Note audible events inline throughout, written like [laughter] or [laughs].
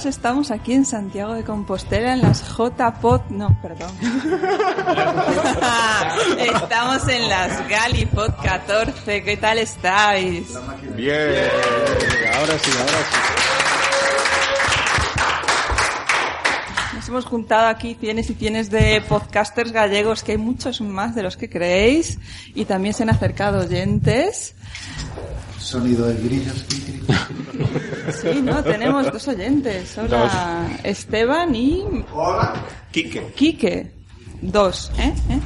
todos, estamos aquí en Santiago de Compostela en las JPod, no, perdón. [laughs] estamos en las Galipod 14, ¿qué tal estáis? Bien, ahora sí, ahora sí. Nos hemos juntado aquí cienes y cienes de podcasters gallegos, que hay muchos más de los que creéis, y también se han acercado oyentes. Sonido de grillos. [laughs] Sí, no, tenemos dos oyentes. Hola, Esteban y Hola. Quique. Quique. Dos, ¿eh? ¿Eh?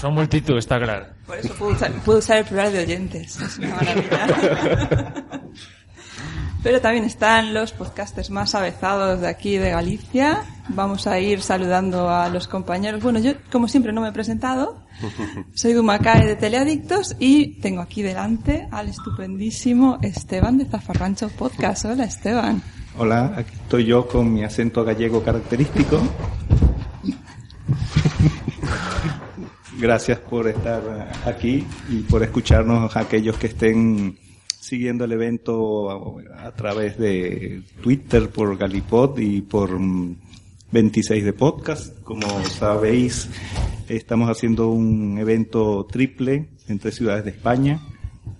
Son multitud, está claro. Por eso puedo usar, puedo usar el plural de oyentes. Es una maravilla. [laughs] Pero también están los podcasters más avezados de aquí de Galicia. Vamos a ir saludando a los compañeros. Bueno, yo, como siempre, no me he presentado. Soy Dumacae de Teleadictos y tengo aquí delante al estupendísimo Esteban de Zafarrancho Podcast. Hola, Esteban. Hola, aquí estoy yo con mi acento gallego característico. Gracias por estar aquí y por escucharnos aquellos que estén siguiendo el evento a, través de Twitter por Galipod y por mm, 26 de podcast. Como sabéis, estamos haciendo un evento triple en tres ciudades de España,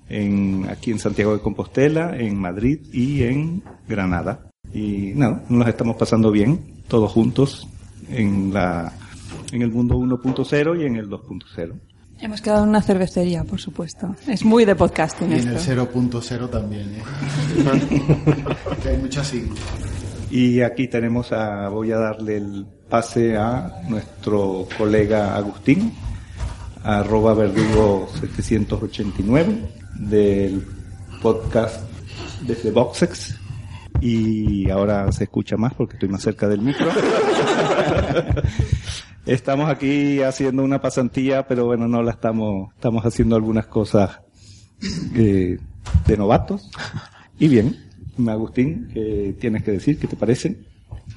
en, aquí en Santiago de Compostela, en Madrid y en Granada. Y nada, nos estamos pasando bien, todos juntos, en la, en el mundo 1.0 y en el 2.0. Hemos quedado en una cervecería, por supuesto. Es muy de podcasting Y en el esto. 0.0 también, ¿eh? [laughs] Hay muchas siglas. Y aquí tenemos a, voy a darle el pase a nuestro colega Agustín, arroba verdugo 789 del podcast desde Boxex. Y ahora se escucha más porque estoy más cerca del micro. [laughs] estamos aquí haciendo una pasantía, pero bueno, no la estamos, estamos haciendo algunas cosas eh, de novatos. Y bien, Agustín, ¿qué tienes que decir? ¿Qué te parece?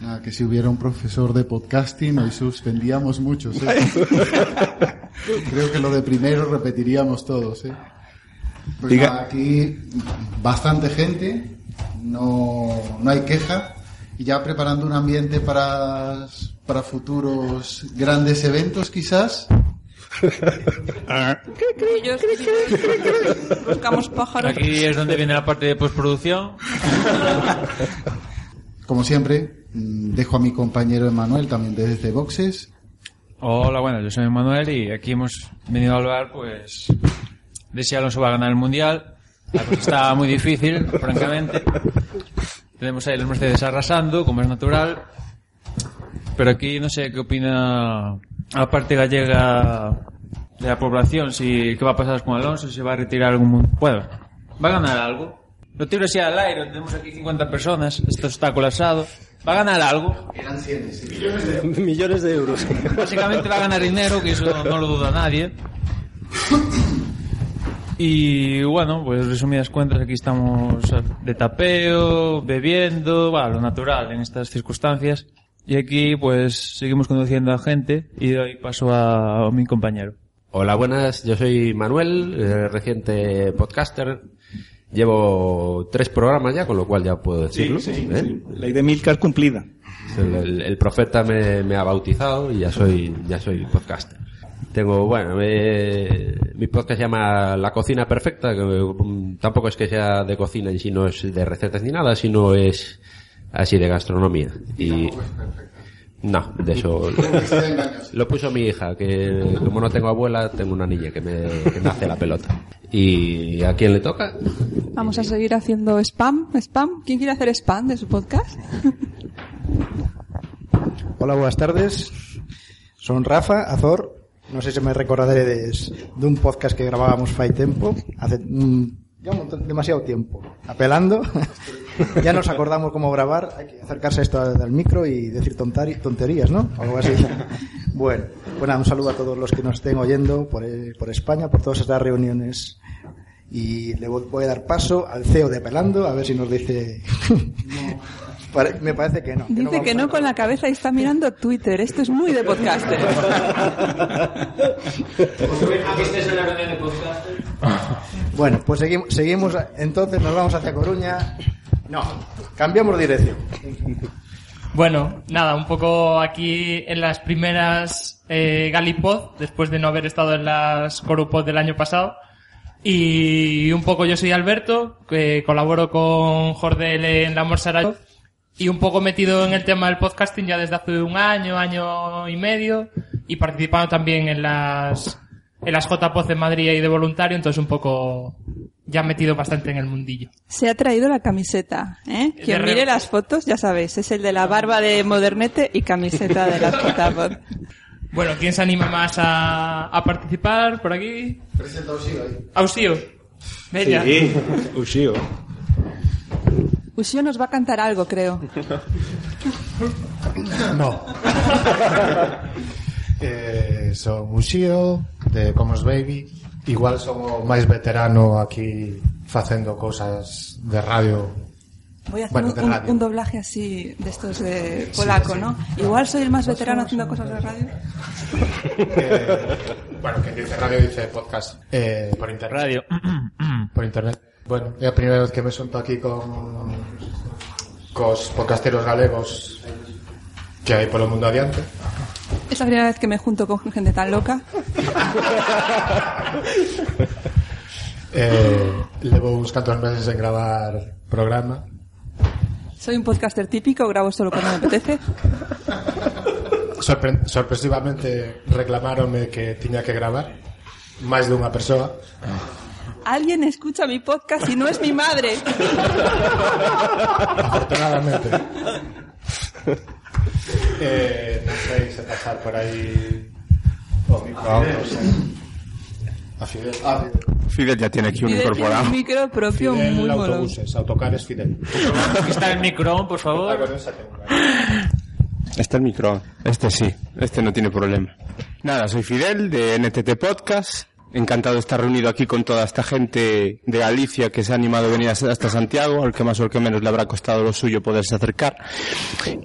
Nada, que si hubiera un profesor de podcasting, hoy suspendíamos muchos, [laughs] ¿eh? Creo que lo de primero repetiríamos todos, ¿eh? Pues Diga- nada, aquí bastante gente, no, no hay queja, y ya preparando un ambiente para, para futuros grandes eventos quizás. [laughs] Ellos buscamos pájaros. Aquí es donde viene la parte de postproducción. [laughs] Como siempre, mm, dejo a mi compañero Emanuel también desde Boxes. Hola, bueno, yo soy Manuel y aquí hemos venido a hablar, pues, de si Alonso va a ganar el Mundial. La cosa está muy difícil, francamente. Tenemos ahí los Mercedes arrasando, como es natural. Pero aquí no sé qué opina la parte gallega de la población, si qué va a pasar con Alonso, si se va a retirar algún... Bueno, va a ganar algo. Lo tiro así al aire, tenemos aquí 50 personas, esto está colapsado. Va a ganar algo. Eran 100, sí. millones de euros. [laughs] Básicamente va a ganar dinero, que eso no lo duda nadie. Y bueno, pues resumidas cuentas, aquí estamos de tapeo, bebiendo, bueno, lo natural en estas circunstancias. Y aquí pues seguimos conduciendo a gente y doy paso a, a mi compañero. Hola, buenas. Yo soy Manuel, eh, reciente podcaster. Llevo tres programas ya, con lo cual ya puedo decirlo. sí, ¿eh? sí. Ley de Milcar cumplida. El, el- el profeta me, me ha bautizado y ya soy, ya soy podcaster. Tengo, bueno, eh, mi podcast se llama La Cocina Perfecta, que mm, tampoco es que sea de cocina en sí, no es de recetas ni nada, sino es así de gastronomía. Y, no, de eso [laughs] lo puso mi hija, que como no tengo abuela, tengo una niña que me, que me hace la pelota. ¿Y a quién le toca? Vamos a seguir haciendo spam, spam. ¿Quién quiere hacer spam de su podcast? [laughs] Hola, buenas tardes. Son Rafa Azor. No sé si me recordaréis de un podcast que grabábamos fai tempo, hace mm, ya un montón- demasiado tiempo, apelando. [laughs] ya nos acordamos cómo grabar, hay que acercarse a esto al micro y decir tontari- tonterías, ¿no? Algo así. [laughs] bueno, pues nada, un saludo a todos los que nos estén oyendo por, eh, por España, por todas estas reuniones. Y le voy a dar paso al CEO de Apelando, a ver si nos dice... [laughs] Me parece que no. Dice que no con la cabeza y está mirando Twitter. Esto es muy de podcaster. [laughs] Bueno, pues seguimos, seguimos, entonces nos vamos hacia Coruña. No, cambiamos dirección. Bueno, nada, un poco aquí en las primeras eh, Galipod, después de no haber estado en las Corupod del año pasado. Y un poco yo soy Alberto, que colaboro con Jordel en La Morsara y un poco metido en el tema del podcasting ya desde hace un año, año y medio, y participando también en las, en las JPOZ en Madrid y de voluntario, entonces un poco ya metido bastante en el mundillo. Se ha traído la camiseta, ¿eh? Quien De mire re- las fotos, ya sabéis, es el de la barba de Modernete y camiseta de las [laughs] JPod. Bueno, ¿quién se anima más a, a participar por aquí? Presenta Osío ahí. Ausío. Bella. Sí, [laughs] Ushio. Usio nos va a cantar algo, creo. [laughs] No. eh, son Uxío, de Comos Baby. Igual son o máis veterano aquí facendo cosas de radio Voy a hacer bueno, un, un, un, doblaje así de estos de polaco, sí, sí, ¿no? Claro. Igual soy el más veterano haciendo cosas de radio. [laughs] eh, bueno, quien dice radio dice podcast eh, por internet. Radio. [clears throat] por internet. Bueno, é a primeira vez que me sonto aquí con cos podcasteros galegos que hai polo mundo adiante. Es la primera vez que me junto con gente tan loca. [laughs] Eh, levo uns cantos meses en gravar programa. Soy un podcaster típico, grabo solo cuando me apetece. Sorpre sorpresivamente reclamáronme que tiña que gravar máis dunha persoa. Alguien escucha mi podcast y no es mi madre. [laughs] Afortunadamente. Eh, non sei se pasar por aí o microautos. A Fidel. Ah, Fidel ya tiene aquí un Fidel tiene incorporado. un micro propio Fidel muy autobuses, autocares Fidel. Aquí está el micro, por Ah, favor. con esa tengo. Este el micro. Este sí. Este no tiene problema. Nada, soy Fidel de NTT Podcast. Encantado de estar reunido aquí con toda esta gente de Galicia que se ha animado a venir hasta Santiago, al que más o al que menos le habrá costado lo suyo poderse acercar.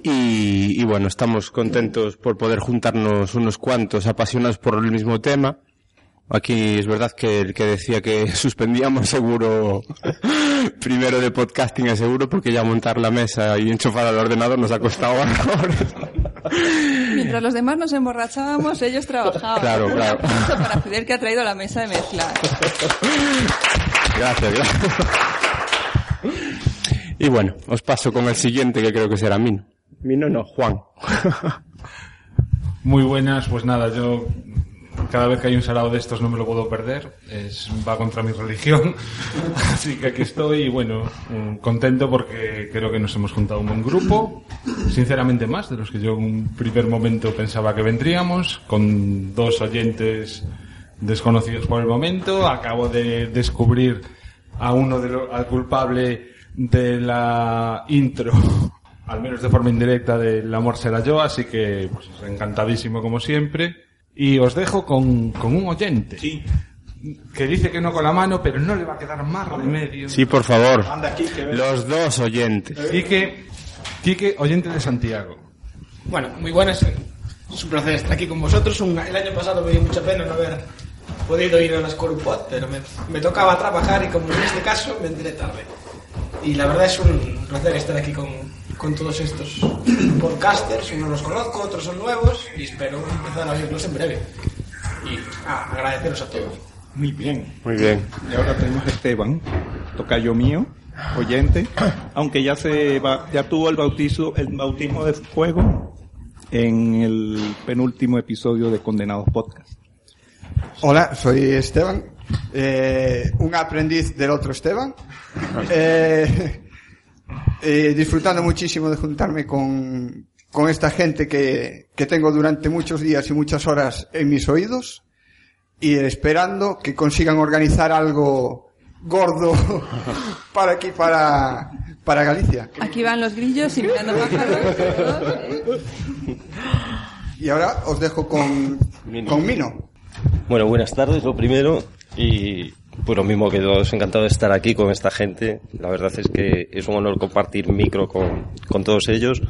Y, bueno, estamos contentos por poder juntarnos unos cuantos apasionados por el mismo tema. Aquí es verdad que el que decía que [laughs] suspendíamos seguro [laughs] primero de podcasting es seguro porque ya montar la mesa y enchufar al ordenador nos ha costado [laughs] horrores. Mientras los demás nos emborrachábamos, ellos trabajaban. Claro, Un claro. para Fidel que ha traído la mesa de mezcla. Gracias, gracias. Y bueno, os paso con el siguiente que creo que será Mino. Mino no, Juan. Muy buenas, pues nada, yo cada vez que hay un sarao de estos no me lo puedo perder, es, va contra mi religión, [laughs] así que aquí estoy y bueno, mm, contento porque creo que nos hemos juntado un buen grupo, sinceramente más de los que yo en un primer momento pensaba que vendríamos, con dos oyentes desconocidos por el momento, acabo de descubrir a uno de lo- al culpable de la intro [laughs] al menos de forma indirecta del amor será yo, así que pues, encantadísimo como siempre. Y os dejo con, con un oyente. Que dice que no con la mano, pero no le va a quedar más remedio. Sí, por favor. Los dos oyentes. Quique, Quique, oyente de Santiago. Bueno, muy buenas. Es un placer estar aquí con vosotros. Un- el año pasado me dio mucha pena no haber podido ir a las Corupod, pero me, me tocaba trabajar y como en este caso me enteré tarde. Y la verdad es un placer estar aquí con, con todos estos [clears throat] podcasters. Unos los conozco, otros son nuevos y espero empezar a oírlos en breve. Y ah, agradeceros a todos. Muy bien. Muy bien. Y ahora tenemos a Esteban, tocayo mío, oyente, aunque ya se va- ya tuvo el bautizo, el bautismo de fuego en el penúltimo episodio de Condenados Podcast. Hola, soy Esteban, eh, un aprendiz del otro Esteban. [laughs] Eh, eh, disfrutando muchísimo de juntarme con, con esta gente que, que tengo durante muchos días y muchas horas en mis oídos y esperando que consigan organizar algo gordo [laughs] para aquí, para, para Galicia. Aquí van los grillos y mirando pájaros. Y ahora os dejo con, con Mino. Bueno, buenas tardes, lo primero. Y pues lo mismo que todos, encantado de estar aquí con esta gente. La verdad es que es un honor compartir micro con, con todos ellos.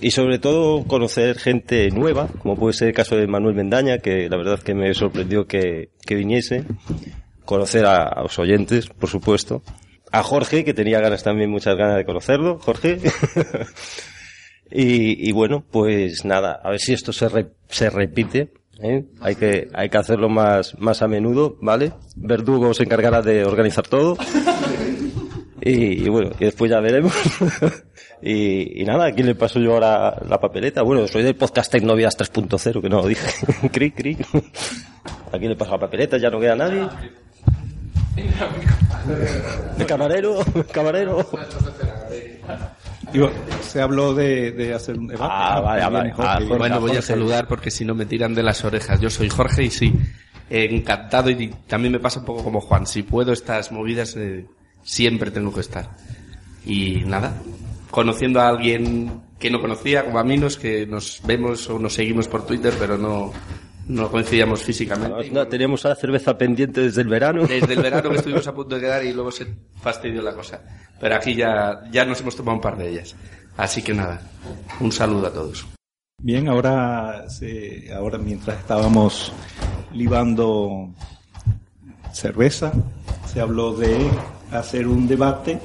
Y sobre todo conocer gente nueva, como puede ser el caso de Manuel Mendaña, que la verdad que me sorprendió que, que viniese. Conocer a, a los oyentes, por supuesto. A Jorge, que tenía ganas también, muchas ganas de conocerlo. Jorge. [laughs] Y, y bueno, pues nada, a ver si esto se, re- se repite. ¿Eh? Hay que hay que hacerlo más más a menudo, ¿vale? Verdugo se encargará de organizar todo. Y, y bueno, y después ya veremos. [laughs] y, y nada, aquí le paso yo ahora la papeleta. Bueno, soy del podcast Tecnovias 3.0, que no lo dije. [laughs] cri, cri. Aquí le paso la papeleta, ya no queda nadie. El camarero, el camarero. Digo, se habló de, de hacer un debate. Ah, vale, También vale. Ah, bueno, voy a saludar porque si no me tiran de las orejas. Yo soy Jorge y sí, eh, encantado y también me pasa un poco como Juan. Si puedo estas movidas, eh, siempre tengo que estar. Y nada, conociendo a alguien que no conocía, como a Minos, que nos vemos o nos seguimos por Twitter, pero no, no coincidíamos físicamente. No, teníamos la cerveza pendiente desde el verano. Desde el verano que estuvimos a punto de quedar y luego se fastidió la cosa. Pero aquí ya, ya nos hemos tomado un par de ellas. Así que nada, un saludo a todos. Bien, ahora, se- ahora mientras estábamos libando cerveza, se habló de hacer un debate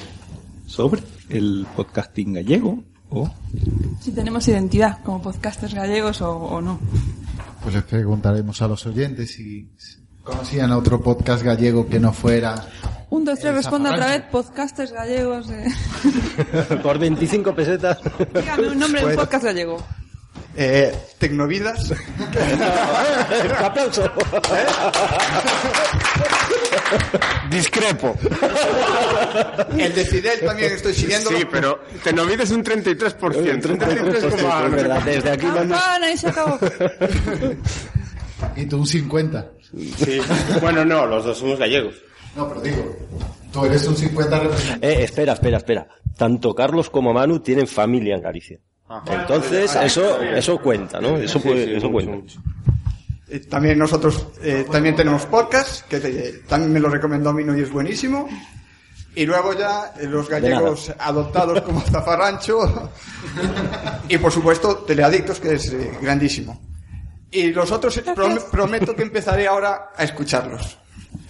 sobre el podcasting gallego o Si tenemos identidad como podcasters gallegos o, o no. Pues les preguntaremos a los oyentes si conocían otro podcast gallego que no fuera Un, dos, tres, El responda otra vez. Podcasters gallegos. eh. [laughs] Por 25 pesetas. Dígame un nombre de un podcast gallego. Eh, Tecnovidas. [laughs] aplauso. [laughs] Discrepo. El de Fidel también estoy siguiendo. Sí, pero Tenovid es un 33%. 33,9%. Es verdad, desde aquí vamos. Campana y se acabó. y tú un 50. Sí. Bueno, no, los dos somos gallegos. No, pero digo, tú eres un 50 representante. Eh, espera, espera, espera. Tanto Carlos como Manu tienen familia en Galicia. Entonces, eso, eso cuenta, ¿no? Eso, puede, eso cuenta. Eh, También nosotros eh, también tenemos podcast, que eh, también me lo recomendó Mino y es buenísimo. Y luego ya eh, los gallegos adoptados como [laughs] Zafarrancho. y por supuesto Teleadictos, que es eh, grandísimo. Y los otros prom- prometo que empezaré ahora a escucharlos.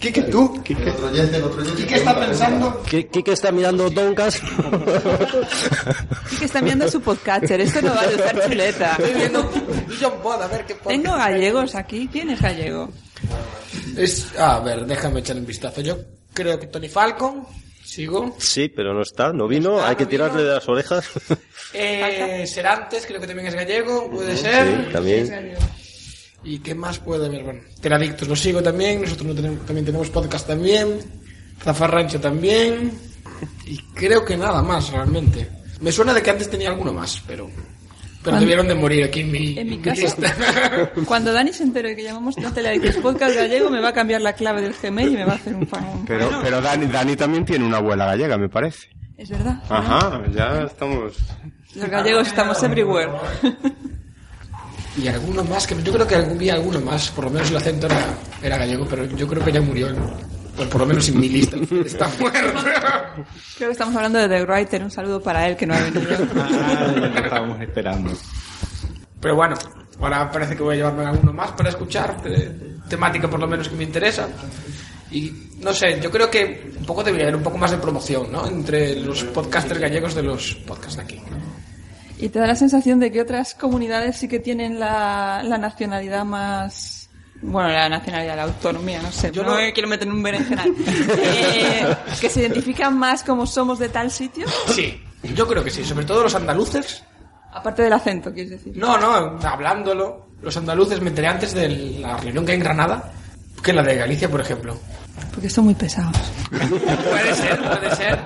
Quique, tú. El otro oyente, el otro oyente. Quique está pensando. ¿Qué, qué está mirando Doncas? Sí que está mirando su podcatcher. Esto no va a ser chuleta. Estoy viendo John Bod, a ver qué Tengo gallegos aquí. ¿Quién es gallego? Es, a ver, déjame echar un vistazo. Yo creo que Tony Falcon, sigo. Sí, pero no está, no vino, hay que tirarle de las orejas. Eh, Serantes, creo que también es gallego, puede ser. Sí, también. ¿Y qué más puede haber? Bueno, Teradictos lo sigo también, nosotros no tenemos, también tenemos podcast también, Zafarrancho también, y creo que nada más realmente. Me suena de que antes tenía alguno más, pero, pero debieron de morir aquí en mi, En mi lista. [laughs] cuando Dani se entere que llamamos no Teleadictos Podcast Gallego, me va a cambiar la clave del Gmail y me va a hacer un fan. Pero, pero Dani, Dani también tiene una abuela gallega, me parece. Es verdad. Ajá, ya estamos. Los gallegos estamos everywhere. Y alguno más, que yo creo que algún día alguno más, por lo menos el acento era, era gallego, pero yo creo que ya murió, ¿no? Pues por lo menos en mi lista. [laughs] Está muerto. Creo que estamos hablando de The Writer. Un saludo para él que no ha venido. [laughs] Ah, lo estábamos esperando. Pero bueno, Ahora parece que voy a llevarme alguno más para escuchar, eh, temática por lo menos que me interesa. Y no sé, yo creo que un poco debería haber un poco más de promoción, ¿no? Entre los podcasters gallegos de los podcasts de aquí. Y te da la sensación de que otras comunidades sí que tienen la, la nacionalidad más... Bueno, la nacionalidad, la autonomía, no sé. Yo no no- me quiero meter en un berenjenal. [laughs] Eh, que se identifican más como somos de tal sitio. Sí, yo creo que sí, sobre todo los andaluces. Aparte del acento, quieres decir. No, no, hablándolo, los andaluces me enteré antes de la reunión que hay en Granada que la de Galicia, por ejemplo. Porque son muy pesados. Puede ser, puede ser.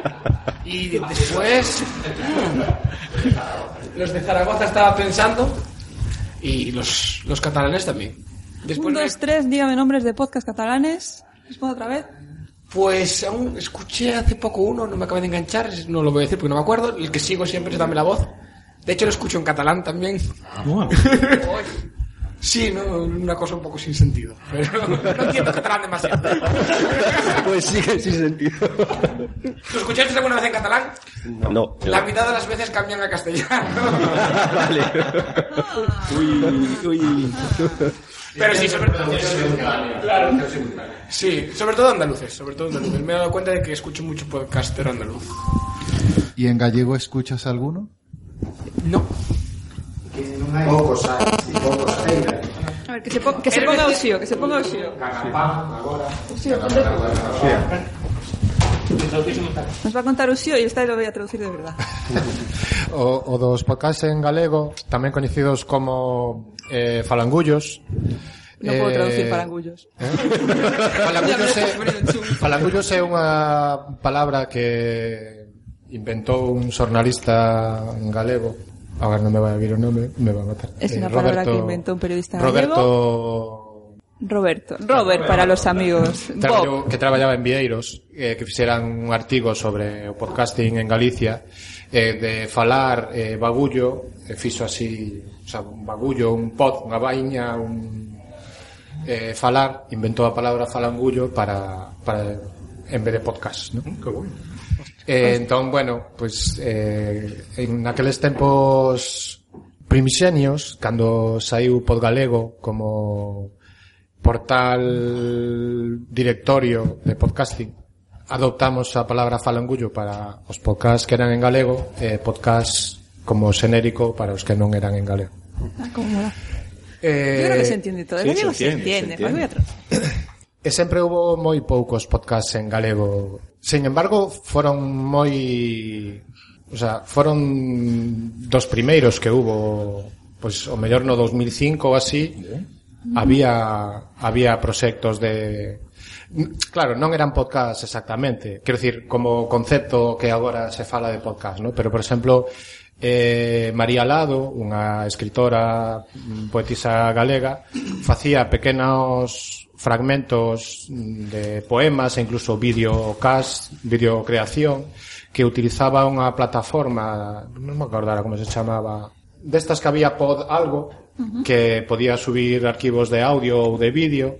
Y después, los de Zaragoza estaba pensando y los, los catalanes también. Después un, me- dos, tres, dígame nombres de podcast catalanes. ¿Respondo otra vez? Pues aún escuché hace poco uno, no me acabé de enganchar, no lo voy a decir porque no me acuerdo. El que sigo siempre es Dame la Voz. De hecho, lo escucho en catalán también. Sí, no, una cosa un poco sin sentido. Pero [laughs] no entiendo catalán demasiado. Pues sí que sin sentido. ¿Lo escuchaste alguna vez en catalán? No. La mitad de las veces cambian a castellano. [laughs] vale. Uy, uy. Pero sí, sobre todo. Claro. Sí, sobre todo andaluces, sobre todo andaluces. Me he dado cuenta de que escucho mucho podcaster andaluz. ¿Y en gallego escuchas alguno? No. Pocos hay, sí, pocos hay. A ver, que se, po- que se ponga Uxío, que se ponga Uxío. Uxío, ponte- Nos va a contar o xío e esta lo voy a traducir de verdad. [laughs] o, o dos podcast en galego, tamén coñecidos como eh, falangullos, Non eh, podo traducir falangullos. ¿eh? [laughs] Falangullos, é, falangullos é unha palabra que inventou un xornalista galego. Agora non me vai a vir o nome, me va a matar. É eh, palabra Roberto, que inventou un periodista galego. Roberto Roberto, Robert para los amigos. Traballo, Bob. que traballaba en Vieiros, eh, que fixeran un artigo sobre o podcasting en Galicia, eh, de falar eh, bagullo, eh, fixo así, o sea, un bagullo, un pod, unha vaina, un eh, falar, inventou a palabra falangullo para, para en vez de podcast, ¿no? Mm, que bueno. Eh, entón, bueno, pues eh, en aqueles tempos primixenios, cando saiu Podgalego como portal directorio de podcasting adoptamos a palabra falangullo para os podcasts que eran en galego e eh, podcast como xenérico para os que non eran en galego. Ah, como mola. Eh, Yo creo que se entiende todo. Sí, galego se entiende. Se entiende. Se entiende. Atrás. [coughs] E sempre hubo moi poucos podcasts en galego. Sin embargo, foron moi... O sea, foron dos primeiros que hubo, pois, pues, o mellor no 2005 ou así, había había proxectos de Claro, non eran podcast exactamente, quero dicir, como concepto que agora se fala de podcast, ¿no? pero por exemplo, eh, María Lado, unha escritora mm, poetisa galega, facía pequenos fragmentos mm, de poemas e incluso videocast, videocreación, que utilizaba unha plataforma, non me acordara como se chamaba, destas que había pod algo, que podía subir archivos de audio ou de vídeo.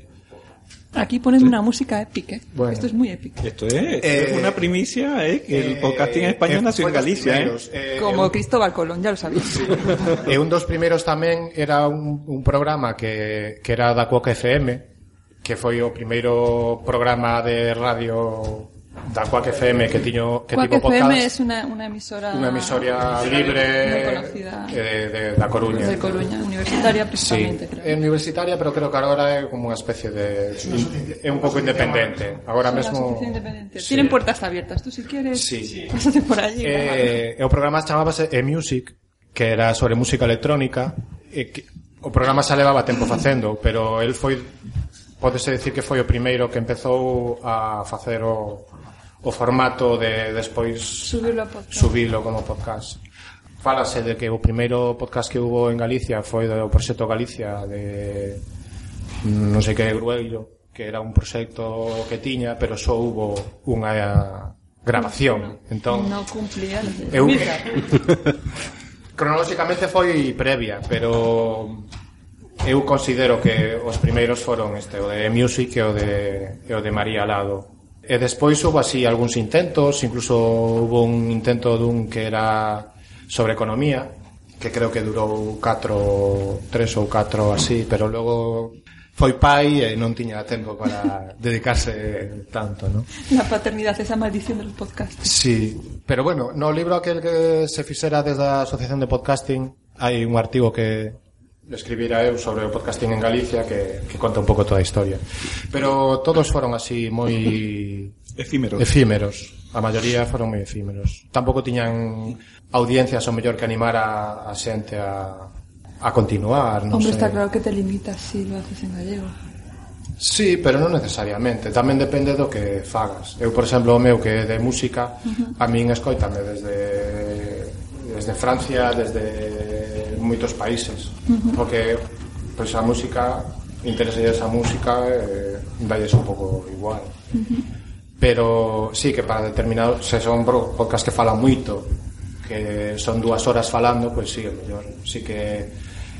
Aquí ponen una música épica. ¿eh? Bueno, esto es muy épico. Esto es, esto eh, es una primicia, ¿eh? que el eh, podcasting en español eh, nació en Galicia. ¿eh? Primeros, Como un, Cristóbal Colón, ya lo sabéis. Sí. [laughs] e un dos primeiros tamén era un, un programa que, que era da Coca FM, que foi o primeiro programa de radio da Quack FM que tiño que Quack tipo podcast. FM es una, una emisora una emisoria libre conocida eh, de, de, da Coruña. De Coruña, universitaria precisamente, sí. creo. É universitaria, pero creo que agora é como unha especie de é un pouco independente. Agora mesmo independente. Sí. Tienen puertas abiertas, tú si quieres. Sí. Pásate por allí. Eh, e o programa chamábase E Music, que era sobre música electrónica e que, o programa xa levaba tempo facendo, pero el foi Podese decir que foi o primeiro que empezou a facer o, o formato de despois subilo, subilo como podcast. Fálase de que o primeiro podcast que hubo en Galicia foi do proxecto Galicia de mm, non sei que Gruello, que era un proxecto que tiña, pero só hubo unha grabación. Entón, no cumplía. Eu, [laughs] cronolóxicamente foi previa, pero eu considero que os primeiros foron este, o de Music e o de, e o de María Lado. E despois houve así algúns intentos, incluso houve un intento dun que era sobre economía, que creo que durou 4, 3 ou 4 así, pero logo foi pai e non tiña tempo para [laughs] dedicarse tanto, ¿no? Na paternidade esa maldición dos podcasts. Sí, pero bueno, no libro aquel que se fixera desde a Asociación de Podcasting hai un artigo que escribira eu sobre o podcasting en Galicia que, que conta un pouco toda a historia. Pero todos foron así moi efímeros. efímeros. A maioría foron moi efímeros. Tampouco tiñan audiencias o mellor que animar a, a xente a, a continuar non Hombre, sei. está claro que te limitas si lo haces en gallego. Sí, pero non necesariamente. Tamén depende do que fagas. Eu, por exemplo, o meu que é de música uh -huh. A min escoitame desde Desde Francia, desde moitos países uh -huh. porque pois a música interesa esa música eh, dalles un pouco igual uh -huh. pero sí que para determinado se son podcast que fala moito que son dúas horas falando pois sí, mellor, sí que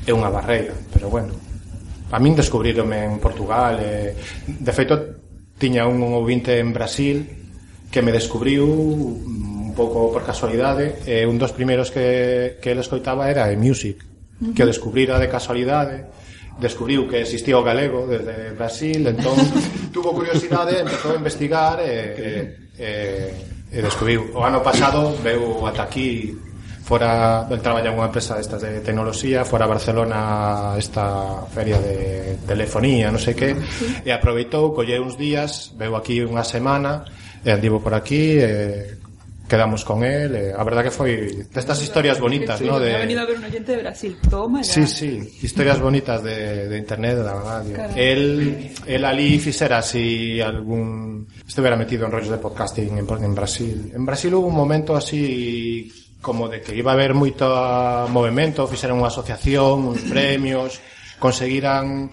é unha barreira pero bueno a min descubrirome en Portugal eh, de feito tiña un ouvinte en Brasil que me descubriu pouco por casualidade e un dos primeiros que, que ele escoitaba era e Music uh -huh. que o descubrira de casualidade descubriu que existía o galego desde Brasil entón [laughs] tuvo curiosidade empezou a investigar e, e, e, e descubriu. O ano pasado veu ata aquí fora el traballa unha empresa destas de tecnoloxía fora a Barcelona esta feria de telefonía non sei que e aproveitou colleu uns días veu aquí unha semana e andivo por aquí e quedamos con él. Eh, a verdad que foi destas historias bonitas, sí, ¿no? De... Ha venido a ver un oyente de Brasil, toma. Sí, sí, historias bonitas de, de internet, da radio. Él El, el ali fixera si algún... Estuvera metido en rollos de podcasting en, en Brasil. En Brasil hubo un momento así como de que iba a haber moito movimento, fixeran unha asociación, uns [laughs] premios, conseguiran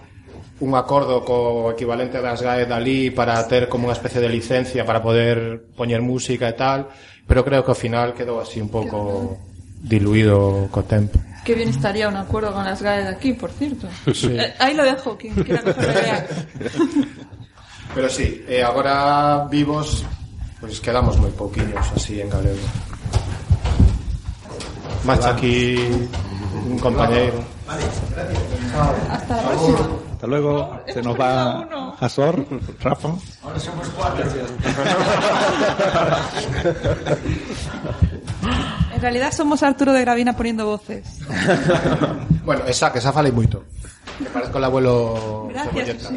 un acordo co equivalente das GAE dali para ter como unha especie de licencia para poder poñer música e tal pero creo que ao final quedou así un pouco diluído co tempo. Qué bien estaría un acuerdo con las GAE de aquí, por cierto. Sí. Eh, ahí lo dejo, quien quiera idea. [laughs] Pero sí, e agora vivos pois quedamos moi pouquiños así en galego. Marcha aquí un compañeiro. Hasta la próxima. Hasta luego. Se nos va Azor, Rafa. Ahora somos cuatro. [laughs] En realidad somos Arturo de Gravina poniendo voces. Bueno, esa que esa falei moito. Me parezco el abuelo Gracias.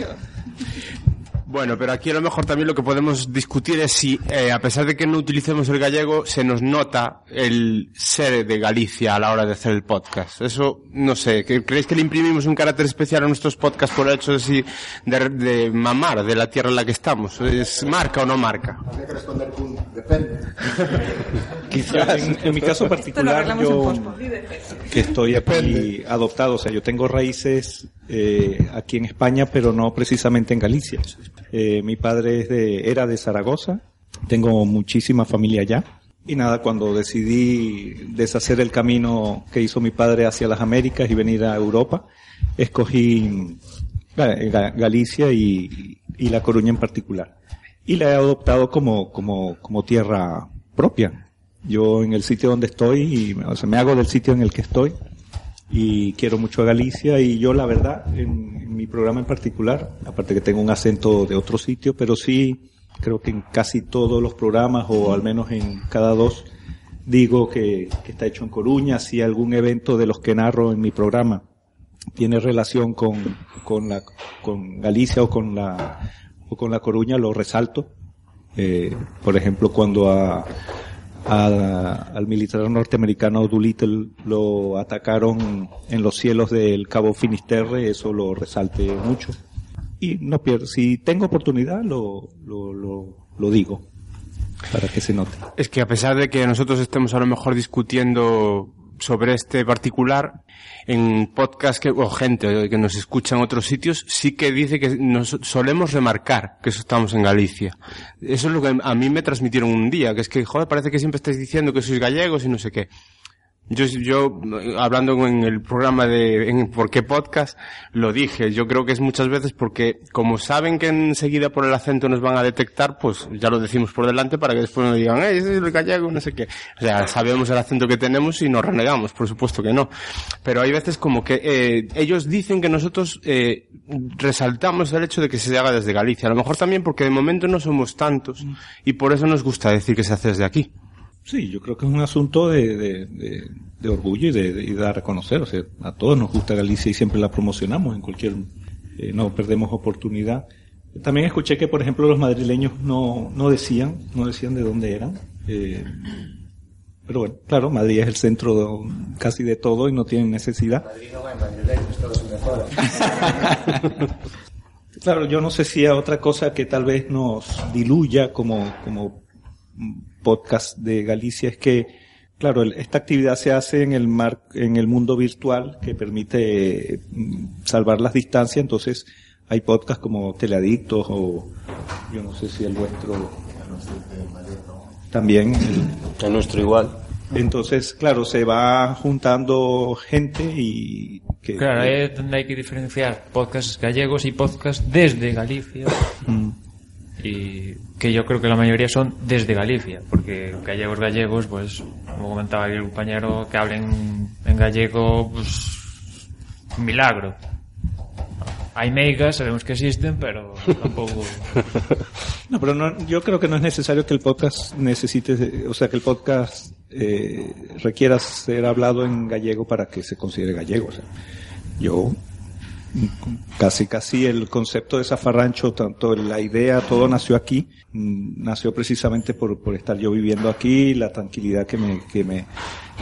Bueno, pero aquí a lo mejor también lo que podemos discutir es si, eh, a pesar de que no utilicemos el gallego, se nos nota el ser de Galicia a la hora de hacer el podcast. Eso, no sé, ¿que- ¿creéis que le imprimimos un carácter especial a nuestros podcasts por el hecho de, si- de, de mamar de la tierra en la que estamos? ¿Es marca o no marca? Habría que responder con depende. [laughs] Quizás en, en mi caso particular yo que estoy aquí adoptado, o sea, yo tengo raíces eh, aquí en España, pero no precisamente en Galicia. Eh, mi padre es de, era de Zaragoza, tengo muchísima familia allá. Y nada, cuando decidí deshacer el camino que hizo mi padre hacia las Américas y venir a Europa, escogí Ga- Galicia y, La Coruña en particular. Y la he adoptado como tierra propia. Yo en el sitio donde estoy, y, o sea, me hago del sitio en el que estoy y quiero mucho a Galicia y yo la verdad, en, mi programa en particular, aparte que tengo un acento de otro sitio, pero sí creo que en casi todos los programas o al menos en cada dos digo que, que está hecho en Coruña, si algún evento de los que narro en mi programa tiene relación con, con la, con Galicia o con la, o con la Coruña, lo resalto. Eh, por ejemplo, cuando a, al militar norteamericano Doolittle lo atacaron en los cielos del Cabo Finisterre, eso lo resalte mucho. Y no pierdo, si tengo oportunidad, lo, lo, lo, lo digo, para que se note. Es que a pesar de que nosotros estemos a lo mejor discutiendo sobre este particular, en podcast que, o gente que nos escucha en otros sitios, sí que dice que nos solemos remarcar que estamos en Galicia. Eso es lo que a mí me transmitieron un día, que es que, joder, parece que siempre estáis diciendo que sois gallegos y no sé qué. Yo, yo, hablando en el programa de en ¿Por qué podcast? Lo dije. Yo creo que es muchas veces porque, como saben que enseguida por el acento nos van a detectar, pues ya lo decimos por delante para que después nos digan, eh, ese es el gallego, no sé qué. O sea, sabemos el acento que tenemos y nos renegamos, por supuesto que no. Pero hay veces como que, eh, ellos dicen que nosotros, eh, resaltamos el hecho de que se haga desde Galicia. A lo mejor también porque de momento no somos tantos y por eso nos gusta decir que se hace desde aquí. Sí, yo creo que es un asunto de, de, de, de orgullo y de, de, dar a conocer. O sea, a todos nos gusta Galicia y siempre la promocionamos en cualquier, eh, no perdemos oportunidad. También escuché que, por ejemplo, los madrileños no, no decían, no decían de dónde eran. Eh, pero bueno, claro, Madrid es el centro de, casi de todo y no tienen necesidad. Madrid no va en madrileños, todos se mejoran. [laughs] Claro, yo no sé si hay otra cosa que tal vez nos diluya como, como podcast de Galicia es que, claro, esta actividad se hace en el mar, en el mundo virtual que permite mm, salvar las distancias, entonces hay podcasts como Teleadictos o yo no sé si el vuestro también el, el nuestro igual. Entonces, claro, se va juntando gente y que Claro, ahí es donde hay que diferenciar podcasts gallegos y podcasts desde Galicia. [laughs] Y que yo creo que la mayoría son desde Galicia, porque gallegos gallegos, pues, como comentaba el compañero, que hablen en gallego, pues, un milagro. Hay meigas, sabemos que existen, pero tampoco... [laughs] No, pero no, yo creo que no es necesario que el podcast necesite, o sea, que el podcast eh, requiera ser hablado en gallego para que se considere gallego. O sea, yo casi casi el concepto de zafarrancho, tanto la idea, todo nació aquí, mm, nació precisamente por, estar yo viviendo aquí, la tranquilidad que me, que me,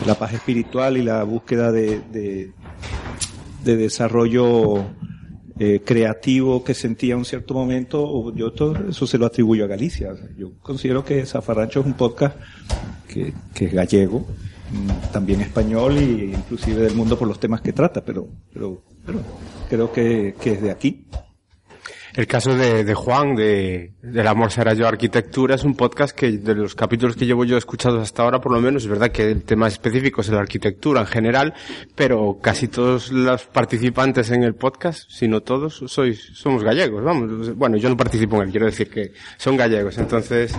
la paz espiritual y la búsqueda de, de, de desarrollo eh, creativo que sentía en un cierto momento, yo todo eso se lo atribuyo a Galicia. Yo considero que Zafarrancho es un podcast que, que es gallego, mm, también español e inclusive del mundo por los temas que trata, pero, pero, pero creo que, que es de aquí. El caso de, de Juan, de, del Amor será yo arquitectura, es un podcast que de los capítulos que llevo yo escuchados hasta ahora, por lo menos, es verdad que el tema específico es la arquitectura en general, pero casi todos los participantes en el podcast, si no todos, sois, somos gallegos, vamos. Bueno, yo no participo en él, quiero decir que son gallegos, entonces...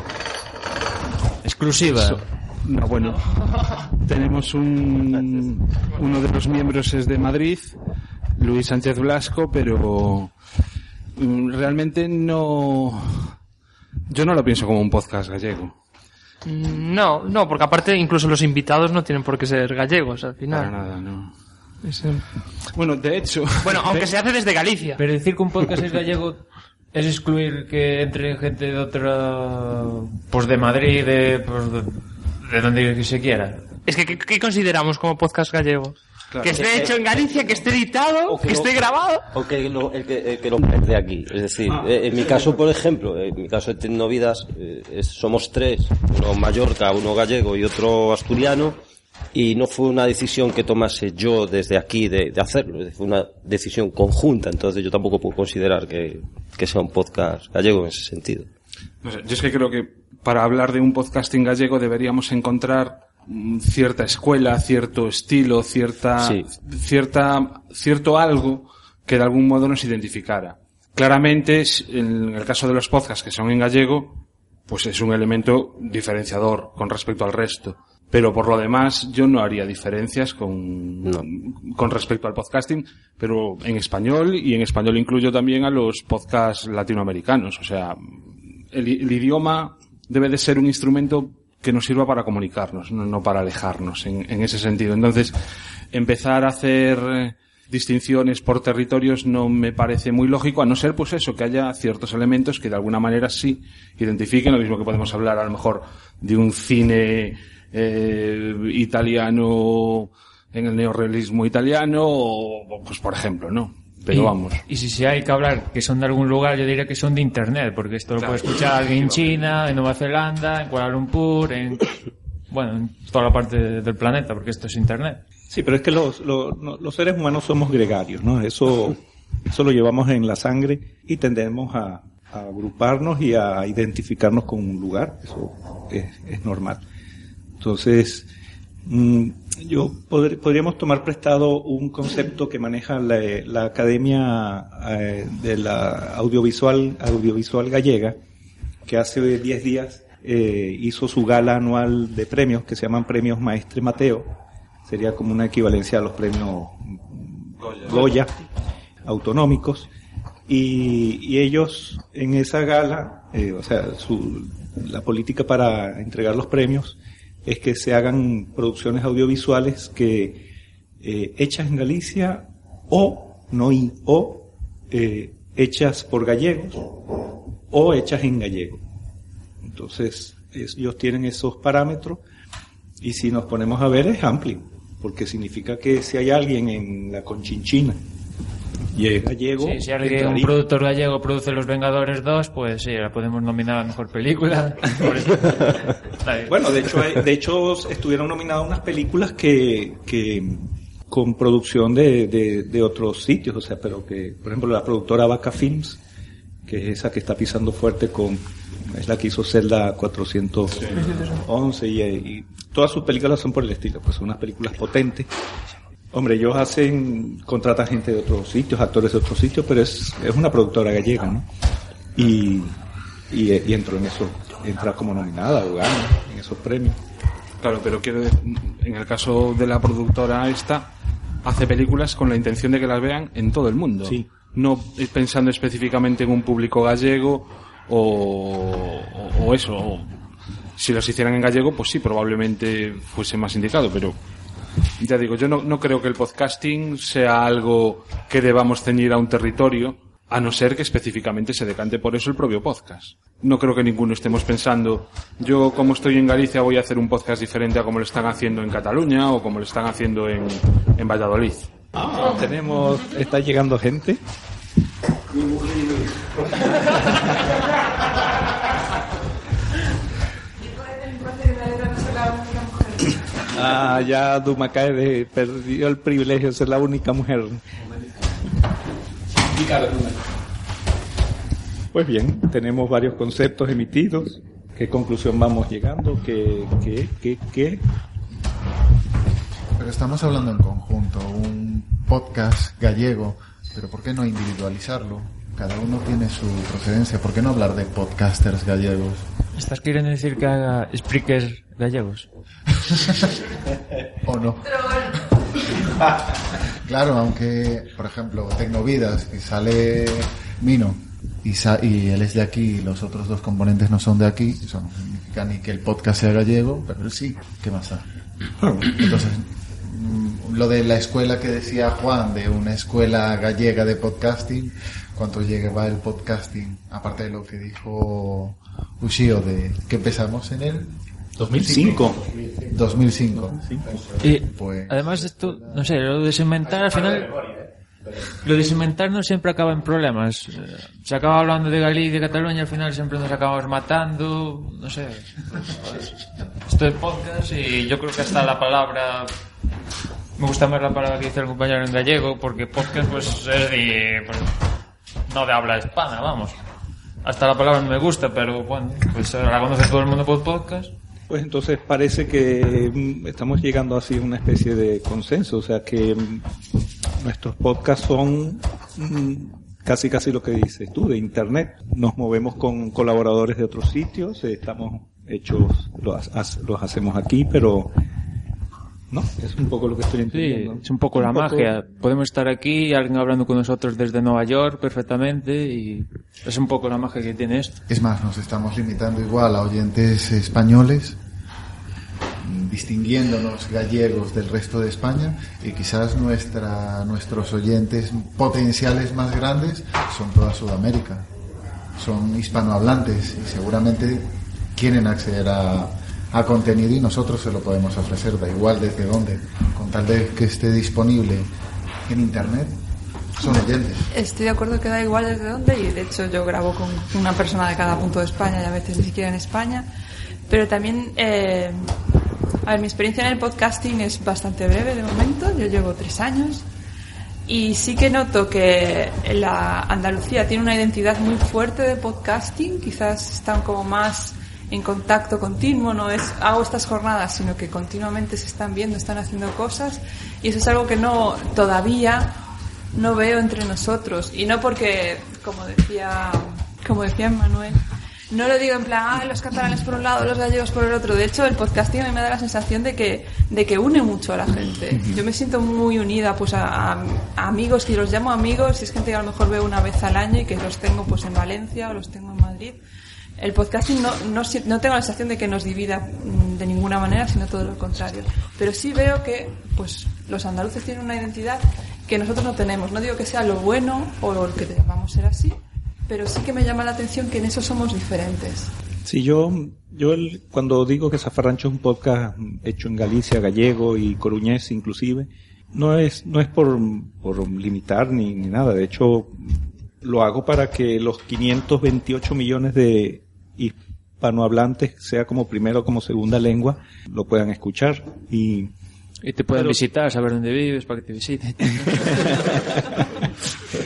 Exclusiva. So- no, bueno, [laughs] tenemos un, uno de los miembros es de Madrid, Luis Sánchez Blasco, pero mm, realmente no, yo no lo pienso como un podcast gallego. Mm, No, no, porque aparte incluso los invitados no tienen por qué ser gallegos al final. Para nada, no. Es, Bueno, de hecho, Bueno, aunque se hace desde Galicia. Pero decir que un podcast es gallego es excluir que entre gente de otra... Pues de Madrid, de... Pues de, de donde se quiera. Es que, ¿qué, qué consideramos como podcast gallego? Que esté hecho en Galicia, que esté editado, que, lo- esté grabado. O que lo, el que, el que lo de aquí. Es decir, eh, en mi caso, por ejemplo, en mi caso de Tecnovidas, eh, es- somos tres, uno Mallorca, uno gallego y otro asturiano, y no fue una decisión que tomase yo desde aquí de, de hacerlo, fue una decisión conjunta, entonces yo tampoco puedo considerar que, que sea un podcast gallego en ese sentido. No sé, yo es que creo que para hablar de un podcasting gallego deberíamos encontrar cierta escuela, cierto estilo, cierta, Sí. cierta, cierto algo que de algún modo nos identificara. Claramente, en el caso de los podcasts que son en gallego, pues es un elemento diferenciador con respecto al resto. Pero por lo demás, yo no haría diferencias con, con respecto al podcasting, pero en español, y en español incluyo también a los podcasts latinoamericanos. O sea, el, el idioma debe de ser un instrumento que nos sirva para comunicarnos, no, para alejarnos en, en ese sentido. Entonces, empezar a hacer eh, distinciones por territorios no me parece muy lógico, a no ser pues eso, que haya ciertos elementos que de alguna manera sí identifiquen, lo mismo que podemos hablar a lo mejor de un cine eh, italiano en el neorrealismo italiano, o, pues por ejemplo, ¿no? Pero y, vamos. Y si, si hay que hablar que son de algún lugar, yo diría que son de internet, porque esto lo puede escuchar alguien en China, en Nueva Zelanda, en Kuala Lumpur, en, bueno, en toda la parte del planeta, porque esto es internet. Sí, pero es que los, los, seres humanos somos gregarios, ¿no? Eso, eso lo llevamos en la sangre y tendemos a, a agruparnos y a identificarnos con un lugar. Eso es, es normal. Entonces, mm, yo podr- podríamos tomar prestado un concepto que maneja la, la Academia eh, de la Audiovisual, Audiovisual Gallega, que hace 10 días eh, hizo su gala anual de premios que se llaman Premios Maestre Mateo. Sería como una equivalencia a los premios Goya autonómicos. Y, y ellos en esa gala, eh, o sea, su, la política para entregar los premios es que se hagan producciones audiovisuales que eh, hechas en Galicia o no y o eh, hechas por gallegos o hechas en gallego. Entonces es- ellos tienen esos parámetros y si nos ponemos a ver es amplio porque significa que si hay alguien en la Conchinchina y es gallego, Sí, si alguien, un productor gallego produce Los Vengadores 2, pues sí, la podemos nominar a mejor película. [laughs] Bueno, de hecho, hay- de hecho estuvieron nominadas unas películas que, que con producción de, de, de otros sitios, o sea, pero que, por ejemplo, la productora Vaca Films, que es esa que está pisando fuerte con, es la que hizo Zelda 411 y, y todas sus películas son por el estilo, pues son unas películas potentes. Hombre, ellos hacen, contratan gente de otros sitios, actores de otros sitios, pero es, es una productora gallega, ¿no? Y, y, y entró en eso, entra como nominada o gana en esos premios. Claro, pero quiero decir, en el caso de la productora esta, hace películas con la intención de que las vean en todo el mundo. Sí. No pensando específicamente en un público gallego o, o- o eso. o si los hicieran en gallego, pues sí, probablemente fuese más indicado, pero ya digo, yo no, no creo que el podcasting sea algo que debamos ceñir a un territorio, a no ser que específicamente se decante por eso el propio podcast. No creo que ninguno estemos pensando, yo como estoy en Galicia voy a hacer un podcast diferente a como lo están haciendo en Cataluña o como lo están haciendo en, en Valladolid. Tenemos, está llegando gente. [laughs] Ah, ya Dumacae perdió el privilegio de ser la única mujer. Pues bien, tenemos varios conceptos emitidos. ¿Qué conclusión vamos llegando? ¿Qué, qué, qué, qué? Pero estamos hablando en conjunto, un podcast gallego, pero ¿por qué no individualizarlo? Cada uno tiene su procedencia, ¿por qué no hablar de podcasters gallegos? ¿Estás queriendo decir que haga speakers gallegos? [laughs] ¿O no? [laughs] Claro, aunque, por ejemplo, Tecnovidas, que sale Mino y, sa- y él es de aquí y los otros dos componentes no son de aquí, eso no significa ni que el podcast sea gallego, pero él sí, ¿qué más da? Entonces, mm, lo de la escuela que decía Juan, de una escuela gallega de podcasting, ¿cuánto llega el podcasting? Aparte de lo que dijo Ushio, de que empezamos en el 2005. 2005. Y Pues- además esto, no sé, lo de desinventar al final... Lo de desinventar no siempre acaba en problemas. Eh, Se acaba hablando de Galicia y de Cataluña, al final siempre nos acabamos matando, no sé. Esto es podcast y yo creo que hasta la palabra... Me gusta más la palabra que dice el compañero en gallego, porque podcast pues es de... pues, no de habla hispana, vamos. Hasta la palabra no me gusta, pero bueno, pues la conoce todo el mundo por podcast. Pues entonces parece que mm, estamos llegando así a una especie de consenso, o sea que mm, nuestros podcasts son mm, casi casi lo que dices tú, de internet. Nos movemos con colaboradores de otros sitios, estamos hechos, los, los hacemos aquí, pero no, es un poco lo que estoy Sí, entendiendo. es un poco la magia. Podemos estar aquí, alguien hablando con nosotros desde Nueva York perfectamente y es un poco la magia que tiene esto. Es más, nos estamos limitando igual a oyentes españoles, distinguiéndonos gallegos del resto de España y quizás nuestra, nuestros oyentes potenciales más grandes son toda Sudamérica, son hispanohablantes y seguramente quieren acceder a, a contenido y nosotros se lo podemos ofrecer, da igual desde dónde, con tal de que esté disponible en Internet, son oyentes. Estoy de acuerdo que da igual desde dónde y de hecho yo grabo con una persona de cada punto de España y a veces ni siquiera en España. Pero también, eh, a ver, mi experiencia en el podcasting es bastante breve de momento, yo llevo tres años y sí que noto que la Andalucía tiene una identidad muy fuerte de podcasting, quizás están como más en contacto continuo, no es hago estas jornadas, sino que continuamente se están viendo, están haciendo cosas y eso es algo que no todavía no veo entre nosotros y no porque como decía como decía Manuel no lo digo en plan, ah, los catalanes por un lado, los gallegos por el otro. De hecho, el podcasting a mí me da la sensación de que, de que une mucho a la gente. Yo me siento muy unida pues a, a- a amigos, que los llamo amigos, y es gente que a lo mejor veo una vez al año y que los tengo pues en Valencia o los tengo en Madrid. El podcasting no, no, no tengo la sensación de que nos divida mm, de ninguna manera, sino todo lo contrario. Pero sí veo que pues los andaluces tienen una identidad que nosotros no tenemos. No digo que sea lo bueno o lo que debamos ser así, pero sí que me llama la atención que en eso somos diferentes. Sí, yo, yo cuando digo que Zafarrancho es un podcast hecho en Galicia, gallego y coruñés inclusive, no es, no es por, por limitar ni, ni nada. De hecho, lo hago para que los 528 millones de hispanohablantes, sea como primera o como segunda lengua, lo puedan escuchar. Y, Y te pueden Pero- visitar, saber dónde vives, para que te visiten. [laughs]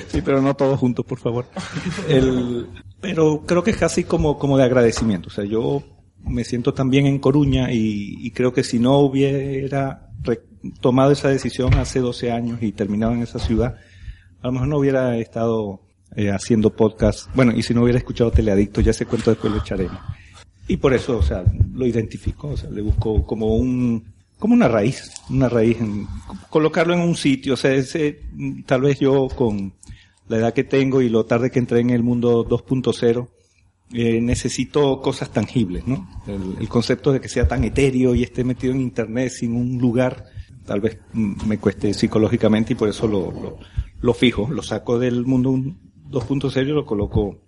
Sí, pero no todos juntos, por favor. El, pero creo que es casi como, como de agradecimiento. O sea, yo me siento también en Coruña y, y creo que si no hubiera tomado esa decisión hace 12 años y terminado en esa ciudad, a lo mejor no hubiera estado eh, haciendo podcast. Bueno, y si no hubiera escuchado Teleadicto, ya ese cuento después lo echaremos. Y por eso, o sea, lo identifico, o sea, le busco como un, como una raíz, una raíz, en- colocarlo en un sitio, o sea, ese, tal vez yo con la edad que tengo y lo tarde que entré en el mundo 2.0, eh, necesito cosas tangibles, ¿no? El, el concepto de que sea tan etéreo y esté metido en internet sin un lugar, tal vez mm, me cueste psicológicamente y por eso lo, lo, lo fijo, lo saco del mundo 2.0 y lo coloco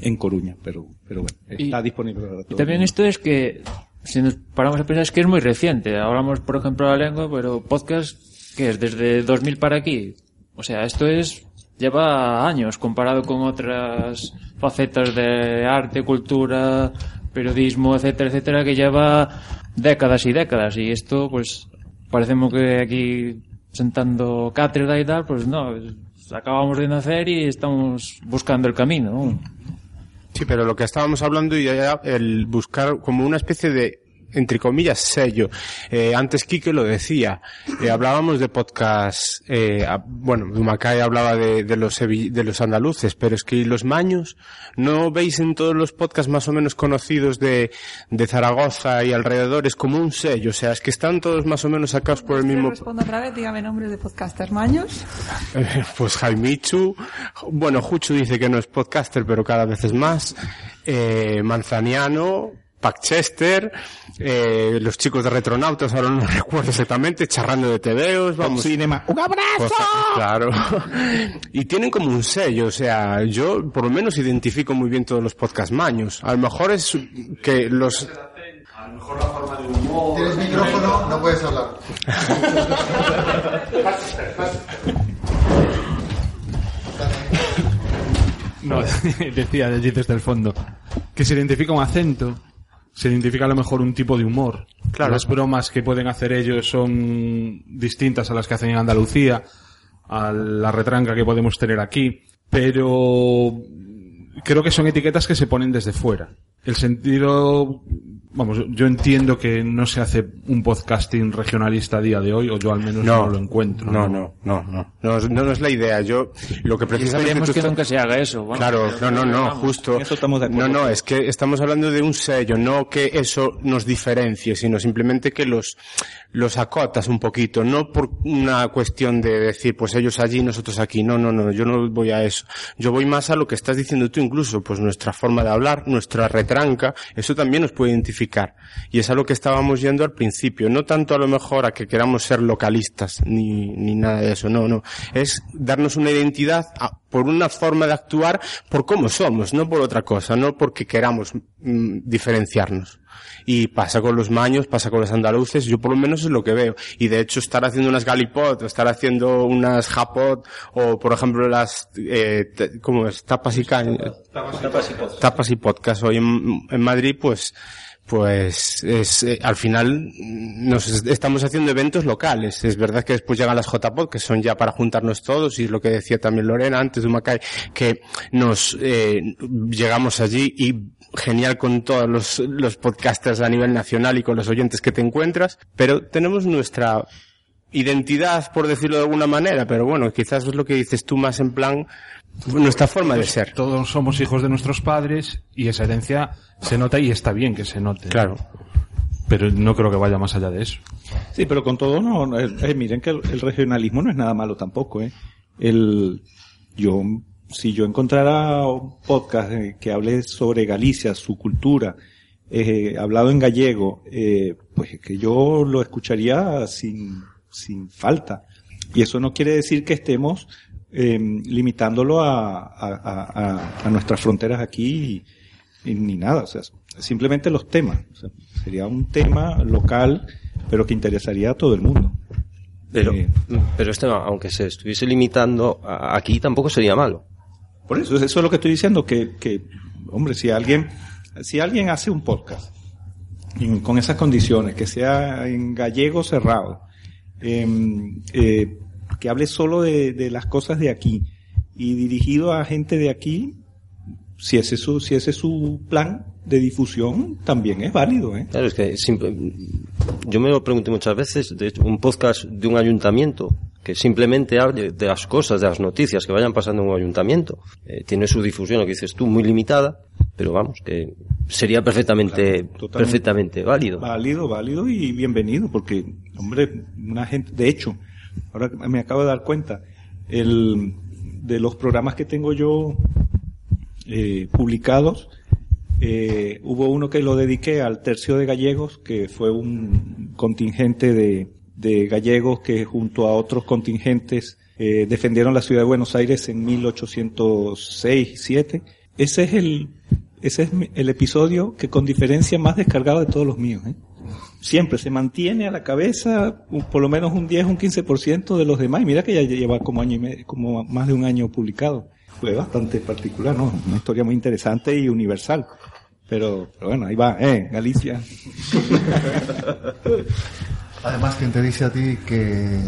en Coruña, pero, pero bueno, está Y- disponible para Y también esto es que, si nos paramos a pensar, es que es muy reciente. Hablamos, por ejemplo, la lengua, pero podcast, que es desde 2000 para aquí. O sea, esto es, lleva años comparado con otras facetas de arte, cultura, periodismo, etcétera, etcétera, que lleva décadas y décadas. Y esto, pues, parecemos que aquí sentando cátedra y tal, pues no, acabamos de nacer y estamos buscando el camino. ¿no? Sí, pero lo que estábamos hablando y el buscar como una especie de entre comillas sello. Eh, antes Quique lo decía, eh, hablábamos de podcast, eh, a- bueno, Dumacay hablaba de, de los de los andaluces, pero es que ¿y los maños, ¿no veis en todos los podcasts más o menos conocidos de, de Zaragoza y alrededores como un sello? O sea, es que están todos más o menos sacados por el ¿Quieres mismo respondo otra vez? Dígame nombres de podcasters maños. eh, Pues Jaimichu, bueno, Juchu dice que no es podcaster, pero cada vez es más. Eh, Manzaniano, Packchester, eh, los chicos de Retronautas, ahora no [laughs] recuerdo exactamente, charrando de TVOs, vamos. Cinema. ¡Un abrazo! claro. [laughs] y tienen como un sello, o sea, yo por lo menos identifico muy bien todos los podcast maños. A lo mejor es que los... A lo mejor la forma de humor. Tienes micrófono, no puedes hablar. [laughs] No, decía desde el fondo que se identifica un acento, se identifica a lo mejor un tipo de humor. Claro. Las bromas que pueden hacer ellos son distintas a las que hacen en Andalucía, a la retranca que podemos tener aquí, pero creo que son etiquetas que se ponen desde fuera. El sentido, vamos, yo entiendo que no se hace un podcasting regionalista a día de hoy, o yo al menos no, lo encuentro. No, no, no, no. No, es- no, no es la idea. Yo, lo que precisamente Esperemos tú que estás- nunca se haga eso. Claro, no, no, no, Vamos. justo. Eso estamos de acuerdo. No, no, es que estamos hablando de un sello, no que eso nos diferencie, sino simplemente que los, los acotas un poquito, no por una cuestión de decir, pues ellos allí, nosotros aquí. No, no, no, yo no voy a eso. Yo voy más a lo que estás diciendo tú incluso, pues nuestra forma de hablar, nuestra retranca, eso también nos puede identificar. Y es a lo que estábamos yendo al principio, no tanto a lo mejor a que queramos ser localistas, ni, ni nada de eso, no, no. Es darnos una identidad a- por una forma de actuar, por cómo somos, no por otra cosa, no porque queramos mm, diferenciarnos. Y pasa con los maños, pasa con los andaluces, yo por lo menos es lo que veo. Y de hecho estar haciendo unas galipot, o estar haciendo unas japot, o por ejemplo las, eh, ¿cómo es? Tapas y cañas. Tapas y podcast hoy en, en Madrid, pues, pues es, eh, al final nos es- estamos haciendo eventos locales. Es verdad que después llegan las JPod, que son ya para juntarnos todos, y lo que decía también Lorena antes de Macay, que nos eh, llegamos allí y genial con todos los, los podcasters a nivel nacional y con los oyentes que te encuentras, pero tenemos nuestra identidad, por decirlo de alguna manera, pero bueno, quizás es lo que dices tú más en plan nuestra forma de ser. Todos somos hijos de nuestros padres y esa herencia se nota y está bien que se note. Claro. Pero no creo que vaya más allá de eso. Sí, pero con todo no, no, eh, eh, miren que el, el regionalismo no es nada malo tampoco, eh. El, yo, si yo encontrara un podcast eh, que hable sobre Galicia, su cultura, eh, hablado en gallego, eh, pues que yo lo escucharía sin, sin falta. Y eso no quiere decir que estemos eh, limitándolo a, a, a- a- nuestras fronteras aquí y- y ni nada. O sea, simplemente los temas. O sea, sería un tema local, pero que interesaría a todo el mundo. Pero, Eh, pero este, aunque se estuviese limitando aquí, tampoco sería malo. Por eso, eso es lo que estoy diciendo, que, que hombre, si alguien, si alguien hace un podcast con esas condiciones, que sea en gallego cerrado, em, eh, que hable solo de, de las cosas de aquí y dirigido a gente de aquí, si ese es su, si ese es su plan de difusión, también es válido, ¿eh? Claro, es que simple- yo me lo pregunté muchas veces, de hecho, un podcast de un ayuntamiento que simplemente hable de las cosas, de las noticias que vayan pasando en un ayuntamiento, eh, tiene su difusión, lo que dices tú, muy limitada, pero vamos, que sería perfectamente, perfectamente válido. Válido, válido y bienvenido, porque, hombre, una gente, de hecho, ahora me acabo de dar cuenta, el, de los programas que tengo yo eh, publicados, eh, hubo uno que lo dediqué al tercio de gallegos, que fue un contingente de, gallegos que junto a otros contingentes eh, defendieron la ciudad de Buenos Aires en 1806-7. Ese es el, ese es el episodio que con diferencia más descargado de todos los míos. ¿eh? Siempre se mantiene a la cabeza un- por lo menos un 10, un 15% de los demás. Y mira que ya lleva como año y medio, como más de un año publicado. Fue bastante particular, ¿no? Una historia muy interesante y universal. Pero, pero bueno, ahí va, eh, Galicia. [laughs] Además, quien te dice a ti que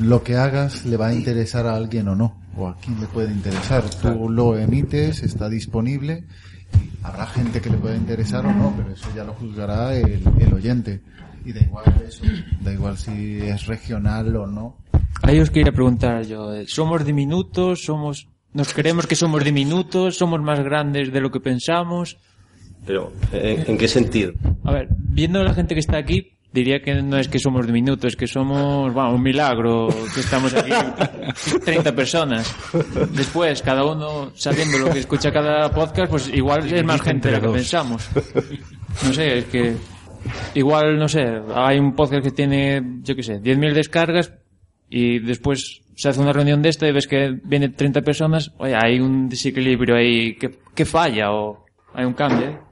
lo que hagas le va a interesar a alguien o no, o a quién le puede interesar. Tú lo emites, está disponible, habrá gente que le pueda interesar o no, pero eso ya lo juzgará el, el oyente. Y da igual eso, da igual si es regional o no. Ahí os quería preguntar yo, eh, ¿somos diminutos? ¿Somos, nos creemos que somos diminutos? ¿Somos más grandes de lo que pensamos? Pero, ¿en, en qué sentido? A ver, viendo la gente que está aquí, diría que no es que somos diminutos, es que somos, bueno, un milagro que estamos aquí [laughs] 30 personas. Después, cada uno sabiendo lo que escucha cada podcast, pues igual es más gente de lo que pensamos. No sé, es que igual, no sé, hay un podcast que tiene, yo qué sé, 10.000 descargas y después se hace una reunión de esto y ves que viene 30 personas, oye, hay un desequilibrio ahí que, que falla o hay un cambio. ¿eh?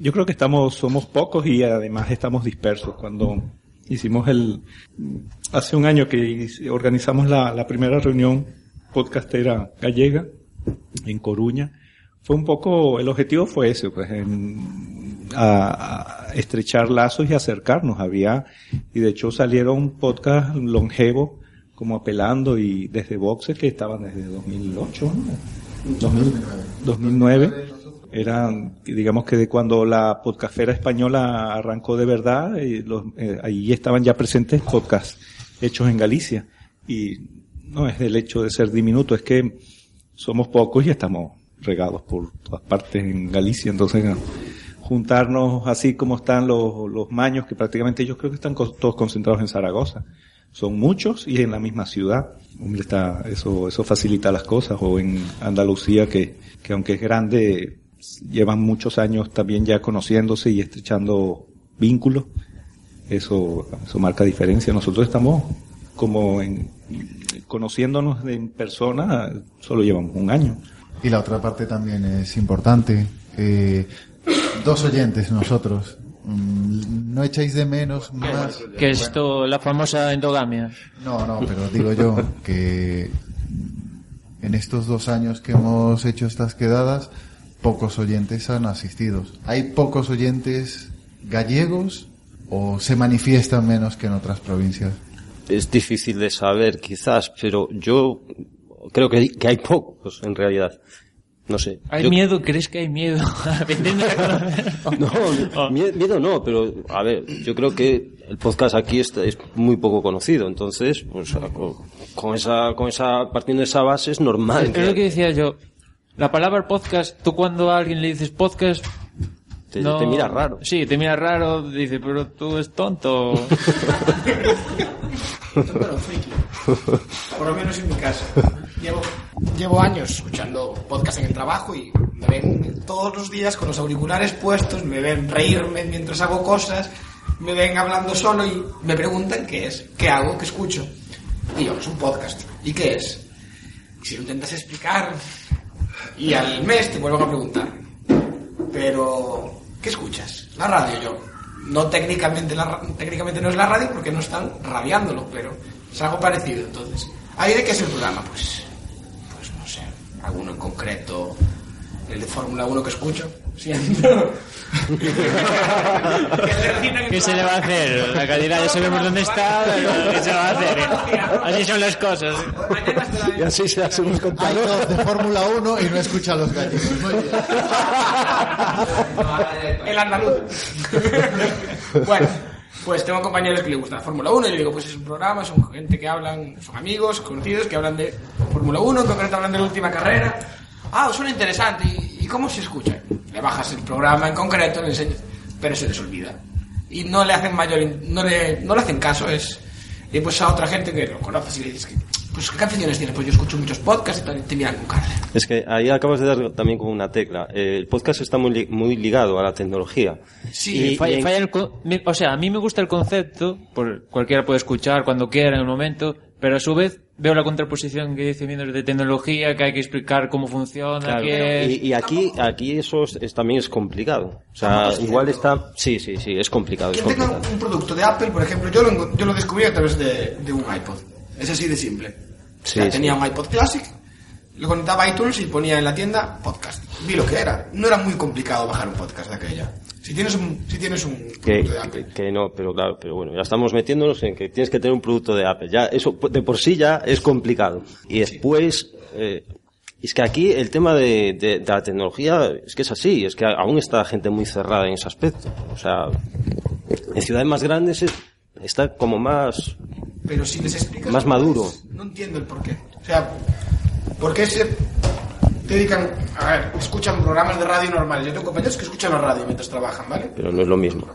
Yo creo que estamos, somos pocos y además estamos dispersos. Cuando hicimos el, hace un año que organizamos la, la primera reunión podcastera gallega en Coruña, fue un poco, el objetivo fue ese, pues, en- a, a estrechar lazos y acercarnos. Había, y de hecho salieron podcast longevo, como apelando y desde Boxe que estaban desde 2008, ¿no? 2009. 2009 eran, digamos que de cuando la podcastera española arrancó de verdad, y los- eh, ahí estaban ya presentes podcasts hechos en Galicia. Y no es el hecho de ser diminuto, es que somos pocos y estamos regados por todas partes en Galicia. Entonces, no, juntarnos así como están los, los maños, que prácticamente yo creo que están todos concentrados en Zaragoza. Son muchos y en la misma ciudad. Eso, eso facilita las cosas. O en Andalucía, que, que aunque es grande, llevan muchos años también ya conociéndose y estrechando vínculos. Eso, eso marca diferencia. Nosotros estamos como en, conociéndonos en persona, solo llevamos un año. Y la otra parte también es importante. eh, dos oyentes nosotros. Mm, ¿No echáis de menos más? Que esto, la famosa endogamia. No, no, pero digo yo que en estos dos años que hemos hecho estas quedadas, pocos oyentes han asistido. Hay pocos oyentes gallegos o se manifiestan menos que en otras provincias? Es difícil de saber, quizás, pero yo creo que hay, que hay pocos, en realidad. No sé. ¿Hay Yo- miedo? ¿Crees que hay miedo? [laughs] [laughs] No, mie- miedo no, pero a ver, yo creo que el podcast aquí está, es muy poco conocido, entonces, pues, con, con esa, con esa, partiendo de esa base es normal. Es lo que decía yo. La palabra podcast, tú cuando a alguien le dices podcast... Te- te mira raro. Sí, te mira raro, dice, pero tú es tonto. Pero [laughs] friki. Por lo menos en mi caso. Llevo, llevo años escuchando podcast en el trabajo y me ven todos los días con los auriculares puestos, me ven reírme mientras hago cosas, me ven hablando solo y me preguntan qué es, qué hago, qué escucho. Y yo, es un podcast. ¿Y qué es? Y si lo intentas explicar y al mes te vuelven a preguntar. Pero, ¿qué escuchas? La radio yo. No técnicamente, la, técnicamente no es la radio porque no están radiándolo, pero es algo parecido. Entonces, ¿ahí de qué es el programa? Pues, pues no sé, alguno en concreto, el de Fórmula 1 que escucho, siento. ¿Qué se le va a hacer? La calidad ya sabemos dónde está, pero ¿qué se va a hacer? Así son las cosas. Y así se hacemos Hay dos de Fórmula 1 y no escucha a los gallegos. El andaluz. bueno, pues tengo compañeros que le gusta la Fórmula 1 y le digo, pues es un programa, son gente que hablan, son amigos, conocidos, que hablan de Fórmula 1, en concreto hablan de la última carrera. Ah, suena interesante. ¿Y, y cómo se escucha? Le bajas el programa en concreto, le enseñas, pero se les olvida. Y no le hacen mayor, in- no le, no le hacen caso, es... Y pues a otra gente que lo conoces y le dices, que, pues ¿qué aficiones tienes? Pues yo escucho muchos podcasts y te miran con cara. Es que ahí acabas de dar también con una tecla. Eh, el podcast está muy, li- muy ligado a la tecnología. Sí, Y- falla- y en- falla el o sea, a mí me gusta el concepto, por, cualquiera puede escuchar cuando quiera, en el momento, pero a su vez veo la contraposición que dice viendo de tecnología, que hay que explicar cómo funciona, Claro, que y, y aquí, aquí eso es, es- también es complicado. O sea, Tampoco es igual cierto. está, sí, sí, sí, es complicado, es tenga complicado. un producto de Apple, por ejemplo, yo lo, yo lo descubrí a través de, de un iPod. Es así de simple. O sea, Sí, tenía sí. un iPod Classic, lo conectaba a iTunes y ponía en la tienda podcast. Vi lo que era. No era muy complicado bajar un podcast de aquella. Si tienes un, si tienes un Que, producto de Apple. que- que no, pero claro, pero bueno, ya estamos metiéndonos en que tienes que tener un producto de Apple. Ya, eso de por sí ya es complicado. Y después, eh, es que aquí el tema de, de- de la tecnología es que es así, es que aún está la gente muy cerrada en ese aspecto. O sea, en ciudades más grandes es- está como más, Pero si les explicas... más maduro. No entiendo el porqué. O sea, ¿por qué se dedican... A ver, escuchan programas de radio normales. Yo tengo compañeros que escuchan la radio mientras trabajan, ¿vale? Pero no es lo mismo.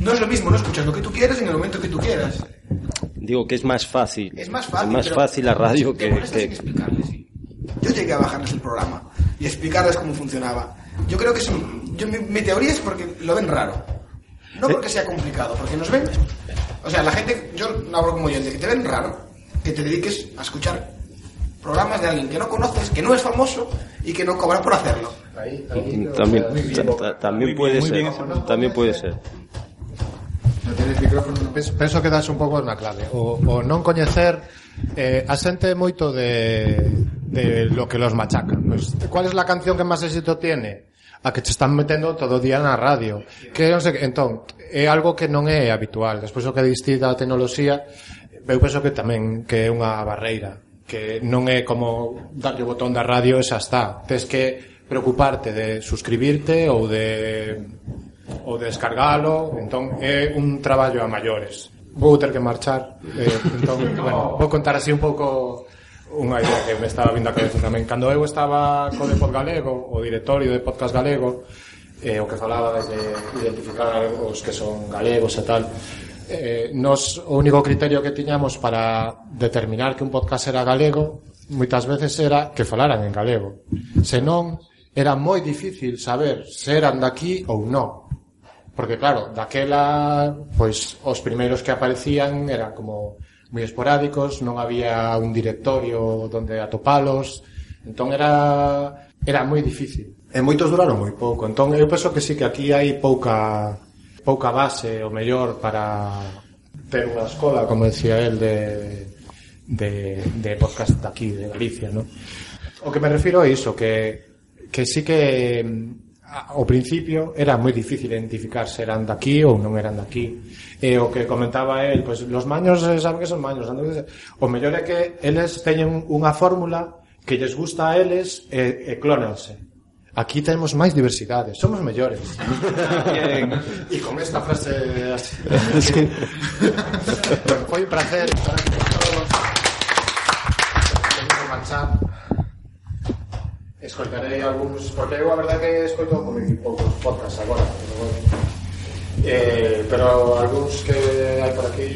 No es lo mismo, no escuchas lo que tú quieres en el momento que tú quieras. Digo que es más fácil. Es más fácil, Es más fácil la radio que, que- Yo llegué a bajarles el programa y explicarles cómo funcionaba. Yo creo que es un- yo, mi, mi teoría es porque lo ven raro. No porque sea complicado, porque nos ven... O sea, la gente, yo hablo como oyente, que te ven raro, que te dediques a escuchar programas de alguien que no conoces, que no es famoso y que no cobra por hacerlo. Ahí, ahí también, también puede ser. También puede ser. Penso, penso que das un pouco na clave. O, o non coñecer eh, a xente moito de, de lo que los machaca. Pues, ¿Cuál es la canción que máis éxito tiene? A que te están metendo todo o día na radio. Que non sei, entón, é algo que non é habitual. Despois o que diste da tecnoloxía, eu penso que tamén que é unha barreira que non é como darlle o botón da radio e xa está. Tes que preocuparte de suscribirte ou de ou de descargalo, entón é un traballo a maiores. Vou ter que marchar, eh, entón, [laughs] bueno, vou contar así un pouco unha idea que me estaba vindo a cabeza tamén. Cando eu estaba co Depod Galego, o directorio de Podcast Galego, eh, o que falaba de identificar os que son galegos e tal, eh, nos o único criterio que tiñamos para determinar que un podcast era galego moitas veces era que falaran en galego. Senón, era moi difícil saber se eran daqui ou non. Porque claro, daquela, pois os primeiros que aparecían eran como moi esporádicos, non había un directorio donde atopalos, entón era era moi difícil. E moitos duraron moi pouco, entón eu penso que sí que aquí hai pouca pouca base o mellor para ter unha escola, como decía el, de, de, de podcast de aquí, de Galicia, ¿no? O que me refiro é iso, que, que sí que ao principio era moi difícil identificar se eran daqui ou non eran daqui. E o que comentaba el, pues, los maños saben que son maños. Entonces, o mellor é que eles teñen unha fórmula que lles gusta a eles e, e clónanse. Aquí temos máis diversidade, somos mellores. Bien. E con esta frase así. [laughs] sí. bueno, foi un placer estar aquí con todos. marchar. Escoltarei algúns, porque eu a verdade que escoito moi poucos podcasts agora, pero bueno. Eh, pero algúns que hai por aquí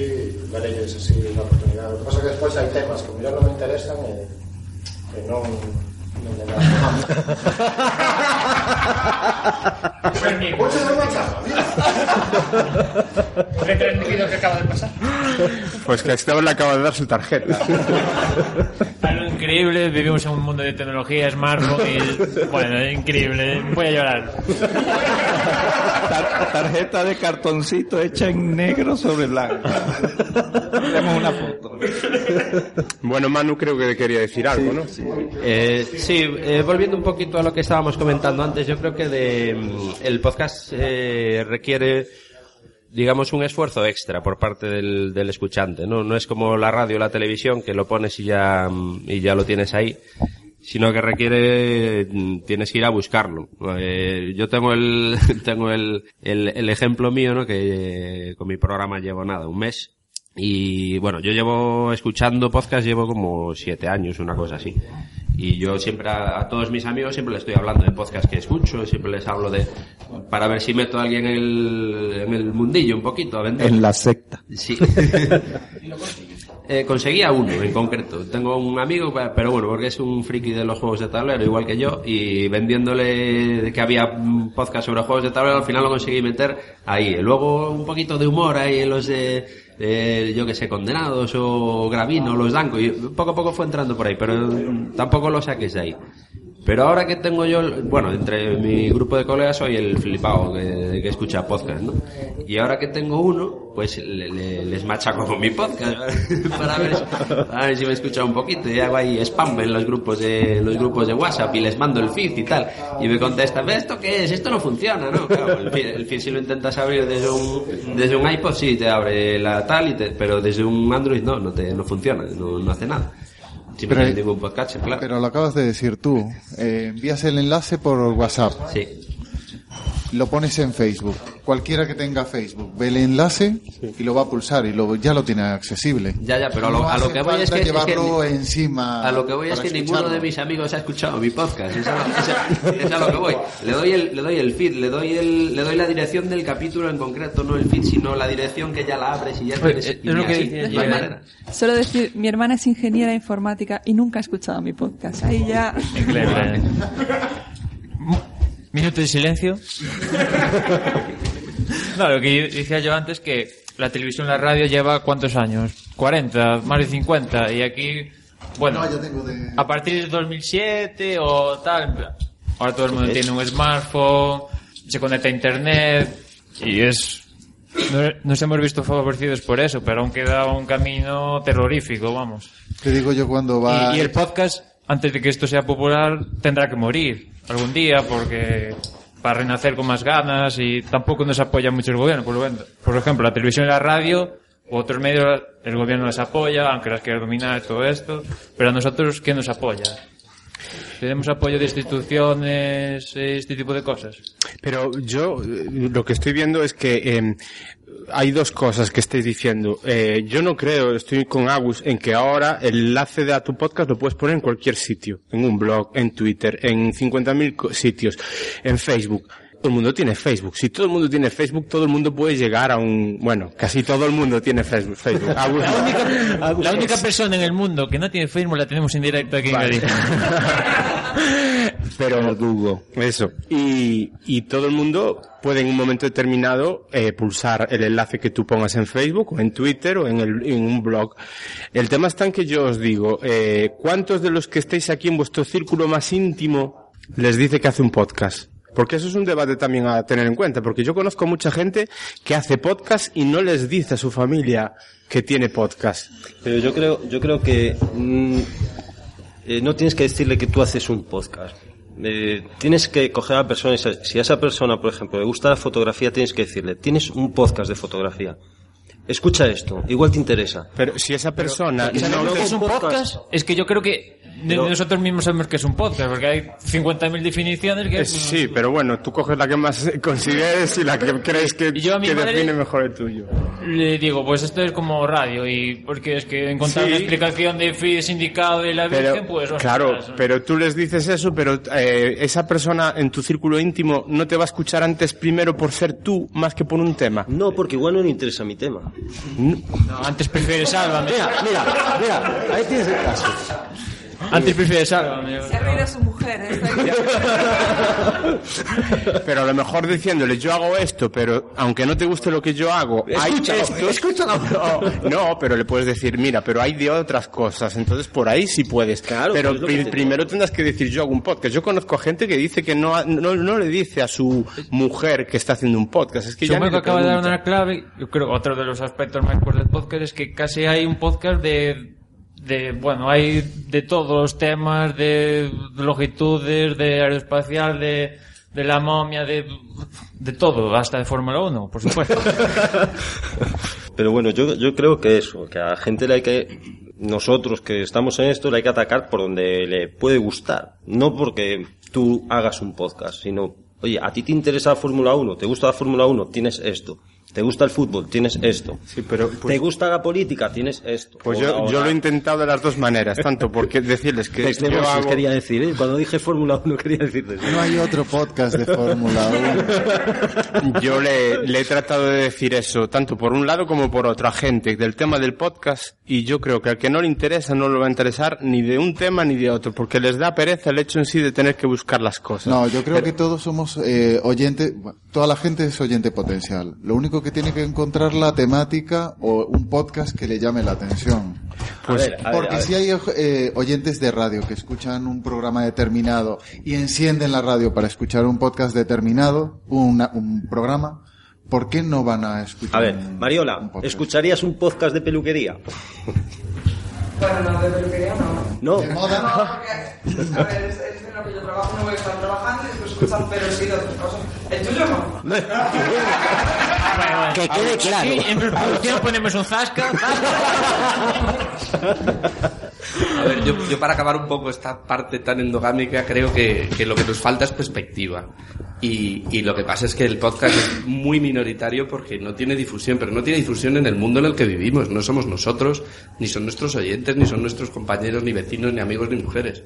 darelles así unha oportunidade. O que pasa que despois hai temas que mellor non me interesan e eh, que non dan. Muchas gracias, ¿Qué que acaba de pasar? Pues que a Esteban le acaba de dar su tarjeta. Increíble, vivimos en un mundo de tecnología, smartphone y... Bueno, es increíble, voy a llorar. Tar- tarjeta de cartoncito hecha en negro sobre blanco. Tenemos una foto. Bueno, Manu creo que quería decir algo, ¿no? Eh, sí, eh, volviendo un poquito a lo que estábamos comentando antes, yo creo que de, mm, el podcast eh, requiere, digamos, un esfuerzo extra por parte del, escuchante, ¿no? No es como la radio o la televisión que lo pones y ya, mm, y ya lo tienes ahí, sino que requiere, mm, tienes que ir a buscarlo. Eh, yo tengo el, [laughs] tengo el, el, el ejemplo mío, ¿no? Que eh, con mi programa llevo nada, un mes. Y bueno, yo llevo escuchando podcast, llevo como siete años, una cosa así. Y yo siempre a, a todos mis amigos siempre les estoy hablando de podcast que escucho, siempre les hablo de, para ver si meto a alguien en el, en el mundillo un poquito a vender. En la secta. Sí. [laughs] Eh, conseguía uno en concreto. Tengo un amigo, pero bueno, porque es un friki de los juegos de tablero, igual que yo, y vendiéndole que había un podcast sobre juegos de tablero, al final lo conseguí meter ahí. Luego un poquito de humor ahí en los de, de, yo que sé, condenados o Gravino, los Danco, y poco a poco fue entrando por ahí, pero tampoco lo saques de ahí. Pero ahora que tengo yo, bueno, entre mi grupo de colegas soy el flipado que, escucha podcast, ¿no? Y ahora que tengo uno, pues le- le- les machaco con mi podcast [laughs] para ver, si me escucha un poquito. Y hago ahí spam en los grupos de en los grupos de WhatsApp y les mando el feed y tal. Y me contestan, "¿Ves ¿esto qué es? Esto no funciona, ¿no? Claro, el feed, el feed si lo intentas abrir desde un, desde un iPod sí te abre la tal, y te- pero desde un Android no, no, te, no funciona, no, no hace nada. Si claro. Pero lo acabas de decir tú. Eh, envías el enlace por WhatsApp. Sí. Lo pones en Facebook. Cualquiera que tenga Facebook ve el enlace y lo va a pulsar y lo, ya lo tiene accesible. Ya, ya, pero a lo, No a lo hace que voy es que, es que llevarlo encima. A lo que voy es que ninguno de mis amigos ha escuchado mi podcast. Es a, lo- es a- es a lo que voy. Le doy el, le doy el feed, le doy el, le doy la dirección del capítulo en concreto, no el feed, sino la dirección que ya la abres y ya Pues, tienes. es y lo que así. Solo decir, mi hermana es ingeniera informática y nunca ha escuchado mi podcast. Ahí ya... [laughs] Minuto de silencio. [laughs] No, lo que decía yo antes que la televisión y la radio lleva cuántos años? 40, más de 50 y aquí, bueno, No, yo tengo de- a partir de 2007 o tal, ahora todo el mundo tiene un smartphone, se conecta a internet y es no- nos hemos visto favorecidos por eso, pero aún queda un camino terrorífico, vamos. Te digo yo cuando va. Y, y el podcast, antes de que esto sea popular, tendrá que morir algún día porque para renacer con más ganas y tampoco nos apoya mucho el gobierno. Por, ejemplo, la televisión y la radio u otros medios, el gobierno les apoya, aunque las quiera dominar todo esto. Pero a nosotros, ¿quién nos apoya? ¿Tenemos apoyo de instituciones, este tipo de cosas? Pero yo eh, lo que estoy viendo es que eh, hay dos cosas que estáis diciendo. Eh, yo no creo, estoy con Agus, en que ahora el enlace de a tu podcast lo puedes poner en cualquier sitio. En un blog, en Twitter, en 50.000 co- sitios, en Facebook. Todo el mundo tiene Facebook. Si todo el mundo tiene Facebook, todo el mundo puede llegar a un... Bueno, casi todo el mundo tiene Facebook. Facebook. Agus La única, Agus la única es- persona en el mundo que no tiene Facebook la tenemos en directo aquí Vale. en Galicia. [laughs] Pero Google. Eso. Y, y todo el mundo puede en un momento determinado eh, pulsar el enlace que tú pongas en Facebook o en Twitter o en, el, en un blog. El tema está en que yo os digo, eh, ¿cuántos de los que estáis aquí en vuestro círculo más íntimo les dice que hace un podcast? Porque eso es un debate también a tener en cuenta, porque yo conozco mucha gente que hace podcast y no les dice a su familia que tiene podcast. Pero yo creo, yo creo que mm, eh, no tienes que decirle que tú haces un podcast. Eh, tienes que coger a la persona, si a esa persona, por ejemplo, le gusta la fotografía, tienes que decirle, tienes un podcast de fotografía. Escucha esto, igual te interesa. Pero si esa persona ¿Sabes no es un un podcast? podcast. Es que yo creo que Pero- nosotros mismos sabemos que es un podcast, porque hay 50.000 definiciones que... Eh, Sí, pero bueno, tú coges la que más [laughs] consideres y la que crees que, yo a mi que madre- define mejor el tuyo. Le digo, pues esto es como radio, y porque es que encontrar Sí. una explicación de Fides indicado de la Virgen, Pero, pues... ostras, claro, pero tú les dices eso, pero eh, esa persona en tu círculo íntimo no te va a escuchar antes primero por ser tú más que por un tema. No, porque igual no le interesa mi tema. No, antes prefieres Sálvame. Mira, mira, mira, ahí tienes el caso. Prefieres Sálvame. Se ha reído su mujer, ¿eh? [laughs] Pero a lo mejor diciéndole, yo hago esto, pero aunque no te guste lo que yo hago, hay Escúchalo, esto. escúchalo. [laughs] No, no, pero le puedes decir, mira, pero hay de otras cosas, entonces por ahí sí puedes. Claro, pero pues te- primero tendrás que decir, yo hago un podcast. Yo conozco a gente que dice que no, ha- no, no le dice a su mujer que está haciendo un podcast. Es que ya ni que le acaba de dar una clave. Yo creo que otro de los aspectos más importantes del podcast es que casi hay un podcast de, de bueno, hay de todos los temas, de longitudes, de aeroespacial, de, de la momia, de, de todo, hasta de Fórmula 1, por supuesto. [laughs] Pero bueno, yo, yo creo que eso, que a la gente le hay que, nosotros que estamos en esto, le hay que atacar por donde le puede gustar. No porque tú hagas un podcast, sino, oye, a ti te interesa la Fórmula 1, te gusta la Fórmula 1, tienes esto. Te gusta el fútbol, tienes esto. Sí, pero, te gusta la política, tienes esto. Pues O yo, o yo lo he intentado de las dos maneras, tanto porque decirles que Pues, yo hago... quería decir, ¿eh? cuando dije Fórmula 1 quería decirte eso. No hay otro podcast de Fórmula 1. [laughs] Yo le, le he tratado de decir eso, tanto por un lado como por otra gente, del tema del podcast, y yo creo que al que no le interesa no le va a interesar ni de un tema ni de otro, porque les da pereza el hecho en sí de tener que buscar las cosas. No, yo creo que todos somos eh, oyentes, toda la gente es oyente potencial. Lo único que tiene que encontrar la temática o un podcast que le llame la atención. Pues- A ver, a ver, porque a ver. si hay eh, oyentes de radio que escuchan un programa determinado y encienden la radio para escuchar un podcast determinado, una- un programa, ¿por qué no van a escuchar? A ver, un- Mariola, ¿escucharías un podcast de peluquería? [laughs] Bueno, no, de peluquería no. No. No, porque, a ver, es, es en lo que yo trabajo, no voy a estar trabajando y después escuchan pero sí de otras cosas. El tuyo no. [laughs] Que quede claro. Sí, en producción ponemos un zasca. A ver, yo, yo para acabar un poco esta parte tan endogámica, creo que, que lo que nos falta es perspectiva. Y, y lo que pasa es que el podcast es muy minoritario porque no tiene difusión, pero no tiene difusión en el mundo en el que vivimos. No somos nosotros, ni son nuestros oyentes, ni son nuestros compañeros, ni vecinos, ni amigos, ni mujeres.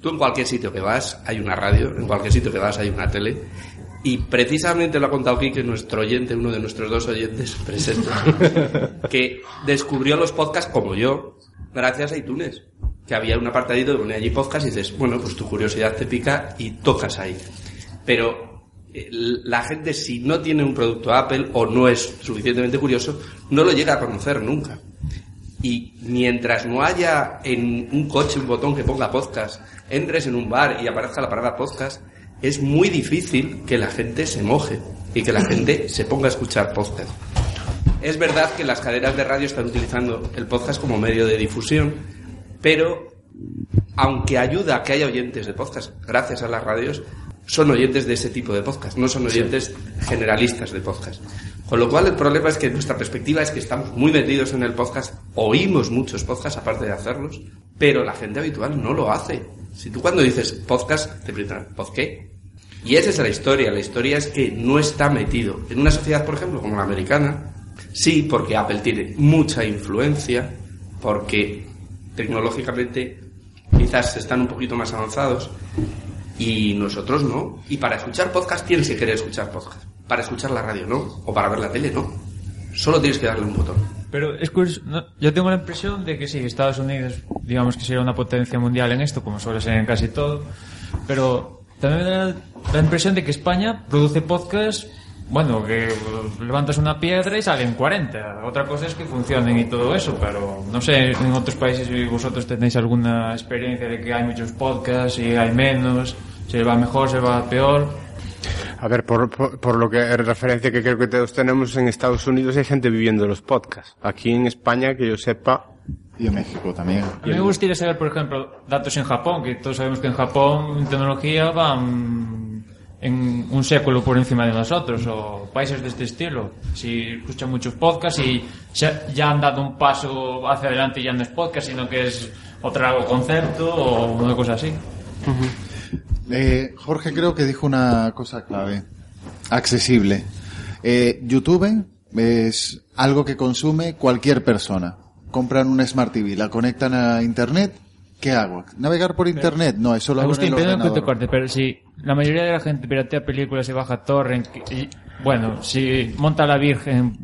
Tú en cualquier sitio que vas hay una radio, en cualquier sitio que vas hay una tele. Y precisamente lo ha contado Kike, nuestro oyente, uno de nuestros dos oyentes [laughs] presentes, que descubrió los podcasts como yo, gracias a iTunes. Que había un apartadito donde ponía allí podcast y dices, bueno, pues tu curiosidad te pica y tocas ahí. Pero eh, la gente, si no tiene un producto Apple o no es suficientemente curioso, no lo llega a conocer nunca. Y mientras no haya en un coche un botón que ponga podcast, entres en un bar y aparezca la palabra podcast, es muy difícil que la gente se moje y que la [laughs] gente se ponga a escuchar podcast. Es verdad que las cadenas de radio están utilizando el podcast como medio de difusión, pero aunque ayuda a que haya oyentes de podcast gracias a las radios, son oyentes de ese tipo de podcast, no son oyentes generalistas de podcast. Con lo cual el problema es que nuestra perspectiva es que estamos muy metidos en el podcast, oímos muchos podcasts aparte de hacerlos, pero la gente habitual no lo hace. Si tú cuando dices podcast, te preguntan, ¿pod qué? Y esa es la historia, la historia es que no está metido. En una sociedad, por ejemplo, como la americana, sí, porque Apple tiene mucha influencia, porque tecnológicamente quizás están un poquito más avanzados, y nosotros no. Y para escuchar podcast tienes que querer escuchar podcast. Para escuchar la radio no. O para ver la tele no. Solo tienes que darle un botón. Pero es curioso, yo tengo la impresión de que sí, Estados Unidos, digamos que sería una potencia mundial en esto, como suele ser en casi todo, pero también me da la impresión de que España produce podcasts, bueno, que levantas una piedra y salen 40. Otra cosa es que funcionen y todo eso, pero no sé en otros países si vosotros tenéis alguna experiencia de que hay muchos podcasts y hay menos, se va mejor, se va peor. A ver, por, por, por lo que es referencia que creo que todos tenemos en Estados Unidos hay gente viviendo los podcasts. Aquí en España, que yo sepa, Y en México también. A mí me gustaría saber, por ejemplo, datos en Japón, que todos sabemos que en Japón en tecnología van en un século por encima de nosotros, o países de este estilo. Si escuchan muchos podcasts y ya han dado un paso hacia adelante y ya no es podcast, sino que es otro concepto o una cosa así. Eh, Jorge creo que dijo una cosa clave. Accesible. Eh, YouTube es algo que consume cualquier persona. Compran una Smart TV, la conectan a Internet. ¿Qué hago? ¿Navegar por Internet? No, eso lo hago en Agustín, el perdón que te ordenador. corte, pero si la mayoría de la gente piratea películas y baja torrent, y, bueno, si monta la Virgen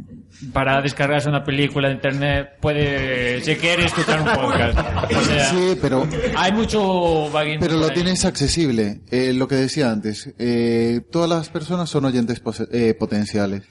para descargarse una película de internet, puede, si quiere, escuchar un podcast. O sea, Sí, pero hay mucho Pero lo ahí. tienes accesible. Eh, lo que decía antes, eh, todas las personas son oyentes eh, potenciales.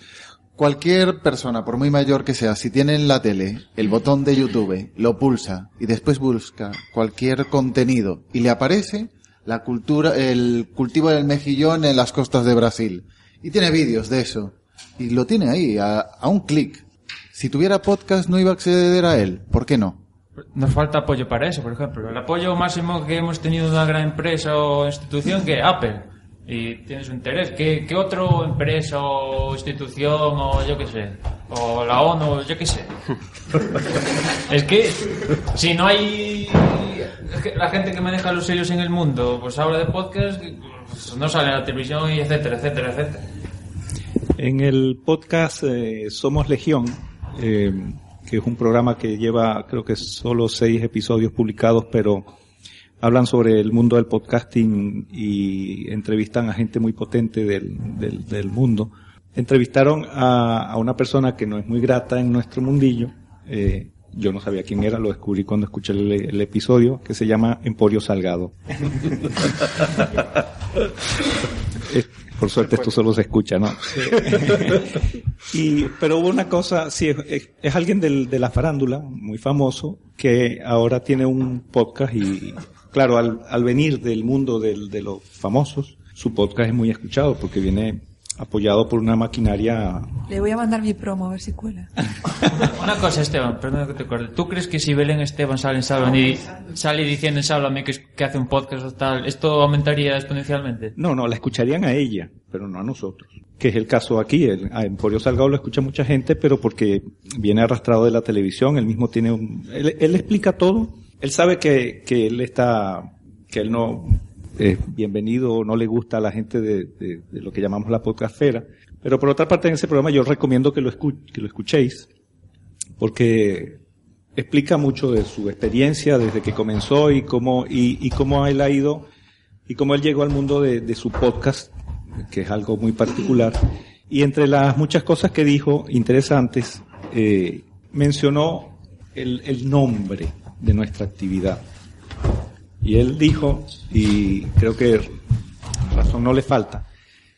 Cualquier persona, por muy mayor que sea, si tiene en la tele el botón de YouTube, lo pulsa y después busca cualquier contenido y le aparece la cultura, el cultivo del mejillón en las costas de Brasil. Y tiene vídeos de eso. Y lo tiene ahí, a, a un clic. Si tuviera podcast no iba a acceder a él. ¿Por qué no? Nos falta apoyo para eso, por ejemplo. El apoyo máximo que hemos tenido de una gran empresa o institución que Apple. Y tiene su interés. ¿Qué, qué otra empresa o institución o yo qué sé? O la ONU, yo qué sé. [laughs] es que si no hay la gente que maneja los sellos en el mundo, pues habla de podcast, pues no sale en la televisión y etcétera, etcétera, etcétera. En el podcast eh, Somos Legión, eh, que es un programa que lleva creo que solo seis episodios publicados, pero hablan sobre el mundo del podcasting y entrevistan a gente muy potente del, del, del mundo. Entrevistaron a, a una persona que no es muy grata en nuestro mundillo. eh, yo no sabía quién era, lo descubrí cuando escuché el, el episodio, que se llama Emporio Salgado. [laughs] Por suerte esto solo se escucha, ¿no? y, pero hubo una cosa, sí, es, es alguien del, de la farándula, muy famoso, que ahora tiene un podcast y, claro, al, al venir del mundo del- de los famosos, su podcast es muy escuchado porque viene apoyado por una maquinaria Le voy a mandar mi promo a ver si cuela. [laughs] Una cosa, Esteban, perdona que te corte. ¿Tú crees que si Belén Esteban sale en Sálvame y sale diciendo en Sálvame que, es- que hace un podcast o tal, esto aumentaría exponencialmente? No, no, la escucharían a ella, pero no a nosotros. Que es el caso aquí. El, a Emporio Salgado lo escucha mucha gente, pero porque viene arrastrado de la televisión. Él mismo tiene un... Él, él explica todo. Él sabe que, que él está... que él no es bienvenido o no le gusta a la gente de, de- lo que llamamos la podcastfera. Pero por otra parte, en ese programa yo recomiendo que lo, que lo escuchéis, porque explica mucho de su experiencia desde que comenzó y cómo, y, y cómo él ha ido y cómo él llegó al mundo de, de su podcast, que es algo muy particular. Y entre las muchas cosas que dijo interesantes, eh, mencionó el, el nombre de nuestra actividad. Y él dijo, y creo que razón no le falta,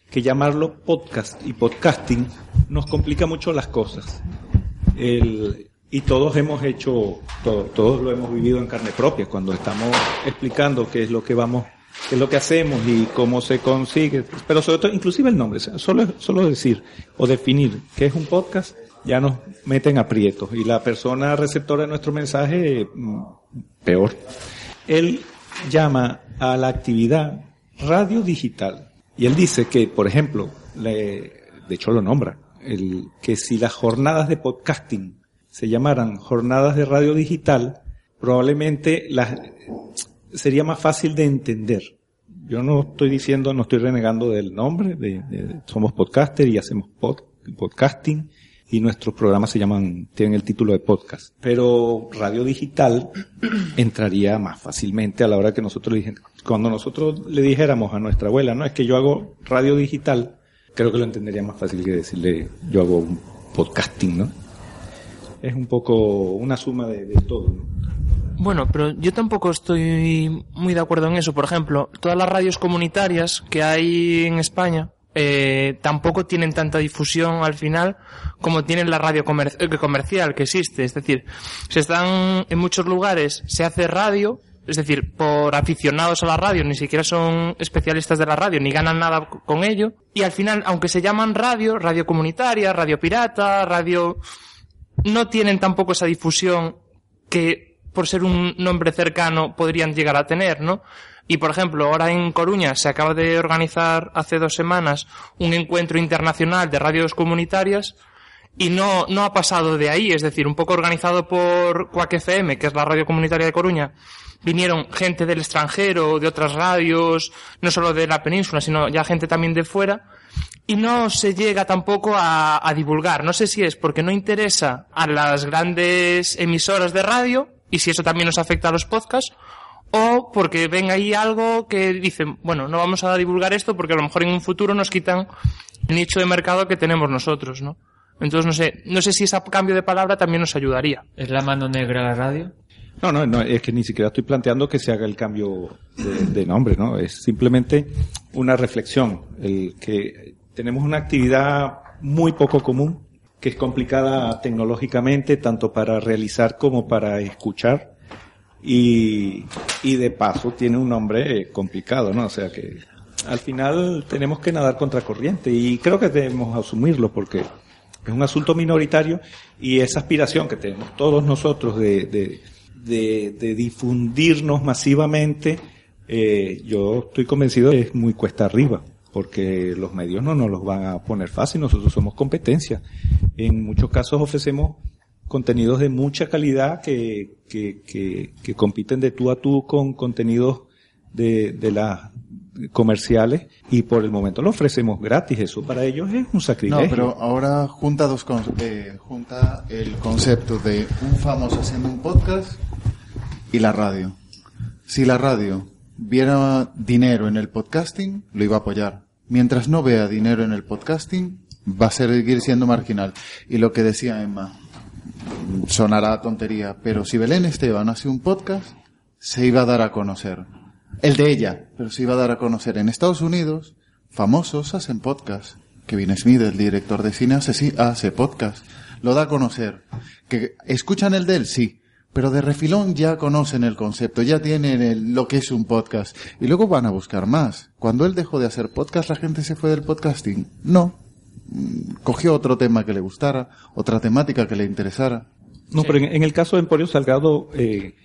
que llamarlo podcast y podcasting nos complica mucho las cosas. El- y todos hemos hecho, todo- todos lo hemos vivido en carne propia cuando estamos explicando qué es lo que vamos, qué es lo que hacemos y cómo se consigue. Pero sobre todo, inclusive el nombre, solo, solo decir o definir qué es un podcast ya nos meten aprietos y la persona receptora de nuestro mensaje, mm, peor. Él llama a la actividad radio digital. Y él dice que, por ejemplo, le- de hecho lo nombra, el, que si las jornadas de podcasting se llamaran jornadas de radio digital, probablemente las, sería más fácil de entender. Yo no estoy diciendo, no estoy renegando del nombre, de, somos podcaster y hacemos pod- podcasting y nuestros programas se llaman, tienen el título de podcast. Pero radio digital [clears throat] entraría más fácilmente a la hora que nosotros le dijéramos, cuando nosotros le dijéramos a nuestra abuela, no, es que yo hago radio digital, creo que lo entendería más fácil que decirle, yo hago un podcasting, ¿no? Es un poco una suma de, de todo, ¿no? Bueno, pero yo tampoco estoy muy de acuerdo en eso. Por ejemplo, todas las radios comunitarias que hay en España eh, tampoco tienen tanta difusión al final como tienen la radio comer- eh, comercial que existe. Es decir, se están en muchos lugares, se hace radio, es decir, por aficionados a la radio, ni siquiera son especialistas de la radio, ni ganan nada con ello. Y al final, aunque se llaman radio, radio comunitaria, radio pirata, radio no tienen tampoco esa difusión que por ser un nombre cercano podrían llegar a tener, ¿no? Y por ejemplo, ahora en Coruña se acaba de organizar hace dos semanas un encuentro internacional de radios comunitarias y no, no ha pasado de ahí, es decir, un poco organizado por Cuac FM, que es la radio comunitaria de Coruña. Vinieron gente del extranjero, de otras radios, no solo de la península, sino ya gente también de fuera. Y no se llega tampoco a, a divulgar. No sé si es porque no interesa a las grandes emisoras de radio, y si eso también nos afecta a los podcasts, o porque ven ahí algo que dicen, bueno, no vamos a divulgar esto porque a lo mejor en un futuro nos quitan el nicho de mercado que tenemos nosotros, ¿no? Entonces no sé, no sé si ese cambio de palabra también nos ayudaría. ¿Es la mano negra la radio? No, no, no, es que ni siquiera estoy planteando que se haga el cambio de, de nombre, ¿no? Es simplemente una reflexión, el que tenemos una actividad muy poco común, que es complicada tecnológicamente, tanto para realizar como para escuchar, y, de paso tiene un nombre eh, complicado, ¿no? O sea que al final tenemos que nadar contra corriente y creo que debemos asumirlo porque es un asunto minoritario y esa aspiración que tenemos todos nosotros de, de, difundirnos masivamente, eh, yo estoy convencido que es muy cuesta arriba, porque los medios no nos los van a poner fácil, nosotros somos competencia. En muchos casos ofrecemos contenidos de mucha calidad que, que, que, compiten de tú a tú con contenidos de, de las comerciales y por el momento lo ofrecemos gratis. Eso para ellos es un sacrilegio. No, pero ahora junta dos eh, junta el concepto de un famoso haciendo un podcast y la radio. Si la radio viera dinero en el podcasting, lo iba a apoyar. Mientras no vea dinero en el podcasting, va a seguir siendo marginal. Y lo que decía Emma, sonará tontería, pero si Belén Esteban hace un podcast, se iba a dar a conocer. El de ella, pero se iba a dar a conocer. En Estados Unidos, famosos hacen podcast. Kevin Smith, el director de cine, hace, sí, hace podcast. Lo da a conocer. ¿Que escuchan el de él? Sí. Pero de refilón ya conocen el concepto, ya tienen el- lo que es un podcast. Y luego van a buscar más. Cuando él dejó de hacer podcast, la gente se fue del podcasting. No. Cogió otro tema que le gustara, otra temática que le interesara. No, pero en, en el caso de Emporio Salgado eh,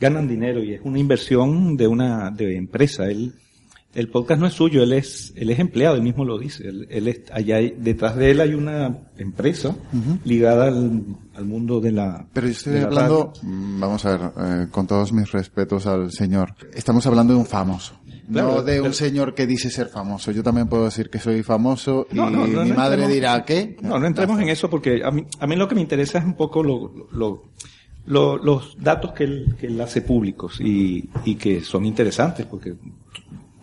ganan dinero y es una inversión de una de empresa. Él, el podcast no es suyo, él es él es empleado, él mismo lo dice. Él, él es, allá hay- detrás de él hay una empresa ligada al, al mundo de la. Pero yo estoy hablando, radio. mm, vamos a ver, eh, con todos mis respetos al señor, estamos hablando de un famoso. Claro, no de pero- un señor que dice ser famoso. Yo también puedo decir que soy famoso y No, no, no, mi madre entremos- dirá, ¿qué? No, no entremos en eso porque a mí, a mí lo que me interesa es un poco lo, lo- lo- los datos que él, que él hace públicos y, y que son interesantes porque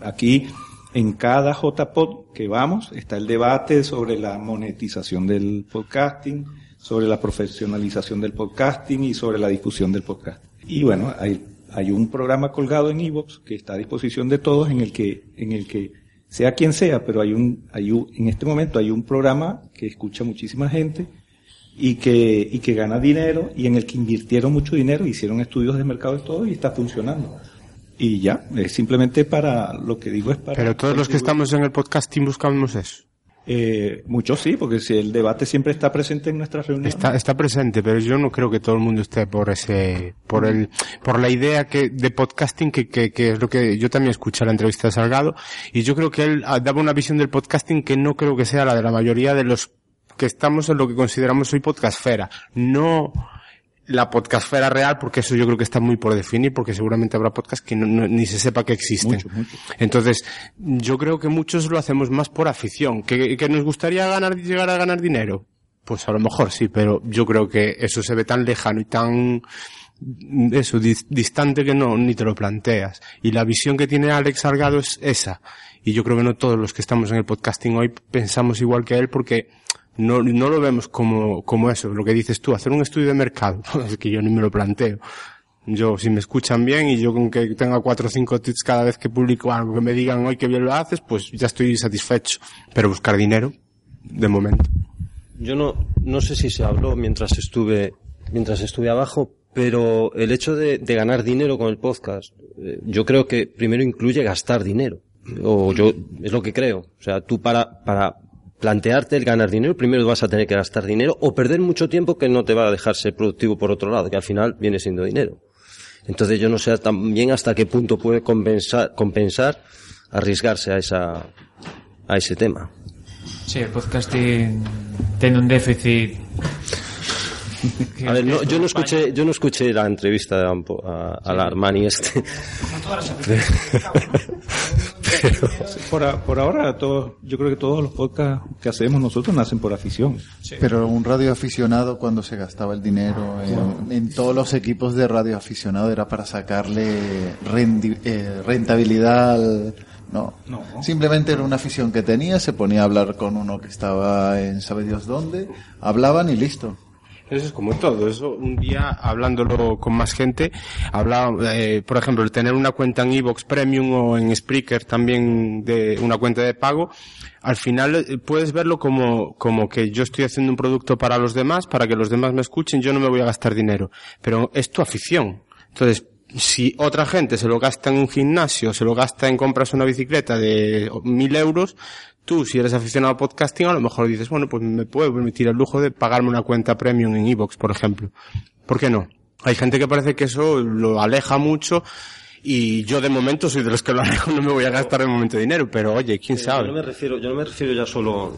aquí en cada JPod que vamos está el debate sobre la monetización del podcasting, sobre la profesionalización del podcasting y sobre la difusión del podcast. Y bueno, hay, hay un programa colgado en Evox que está a disposición de todos en el que, en el que sea quien sea, pero hay un, hay un, en este momento hay un programa que escucha muchísima gente y que, y que gana dinero y en el que invirtieron mucho dinero, hicieron estudios de mercado y todo y está funcionando. Y ya, es simplemente para, lo que digo es para... Pero todos los que estamos en el podcasting buscamos eso. Eh, muchos sí, porque si el debate siempre está presente en nuestras reuniones. Está, está presente, pero yo no creo que todo el mundo esté por ese, por el, por la idea que, de podcasting que, que, que es lo que yo también escuché la entrevista de Salgado y yo creo que él ah, daba una visión del podcasting que no creo que sea la de la mayoría de los que estamos en lo que consideramos hoy podcastfera. No la podcastfera real, porque eso yo creo que está muy por definir, porque seguramente habrá podcasts que no- no- ni se sepa que existen. Entonces, yo creo que muchos lo hacemos más por afición. ¿Que, que nos gustaría ganar, llegar a ganar dinero? Pues a lo mejor sí, pero yo creo que eso se ve tan lejano y tan eso, dis- distante que no, ni te lo planteas. Y la visión que tiene Alex Salgado es esa. Y yo creo que no todos los que estamos en el podcasting hoy pensamos igual que él porque no, no lo vemos como, como eso, lo que dices tú, hacer un estudio de mercado. [laughs] es que yo ni me lo planteo. Yo, si me escuchan bien y yo con que tenga cuatro o cinco tweets cada vez que publico algo que me digan hoy que bien lo haces, pues ya estoy satisfecho. Pero buscar dinero, de momento. Yo no, no sé si se habló mientras estuve, mientras estuve abajo, pero el hecho de, de ganar dinero con el podcast, eh, yo creo que primero incluye gastar dinero. O yo, es lo que creo. O sea, tú para, para plantearte el ganar dinero, primero vas a tener que gastar dinero o perder mucho tiempo que no te va a dejar ser productivo por otro lado, que al final viene siendo dinero. Entonces yo no sé también hasta qué punto puede compensar, compensar arriesgarse a esa, a ese tema. Sí, el podcasting tiene un déficit. A ver, no, yo no escuché, yo no escuché la entrevista de Ampo, a, al Armani este. [laughs] Por, a- por ahora, todos, yo creo que todos los podcasts que hacemos nosotros nacen por afición. Pero un radioaficionado cuando se gastaba el dinero en, en todos los equipos de radioaficionado era para sacarle rendi- eh, rentabilidad al... No. Simplemente era una afición que tenía, se ponía a hablar con uno que estaba en sabe Dios dónde, hablaban y listo. Eso es como todo. Eso un día hablándolo con más gente, hablaba, eh, por ejemplo, el tener una cuenta en Evox Premium o en Spreaker también de una cuenta de pago, al final eh, puedes verlo como, como que yo estoy haciendo un producto para los demás, para que los demás me escuchen, yo no me voy a gastar dinero. Pero es tu afición. Entonces, si otra gente se lo gasta en un gimnasio, se lo gasta en compras una bicicleta de mil euros, tú, si eres aficionado a podcasting, a lo mejor dices, bueno, pues me puedo permitir el lujo de pagarme una cuenta premium en Evox, por ejemplo. ¿Por qué no? Hay gente que parece que eso lo aleja mucho y yo de momento soy de los que lo alejo, no me voy a gastar de momento dinero, pero oye, quién Yo sabe. no me refiero, yo no me refiero ya solo,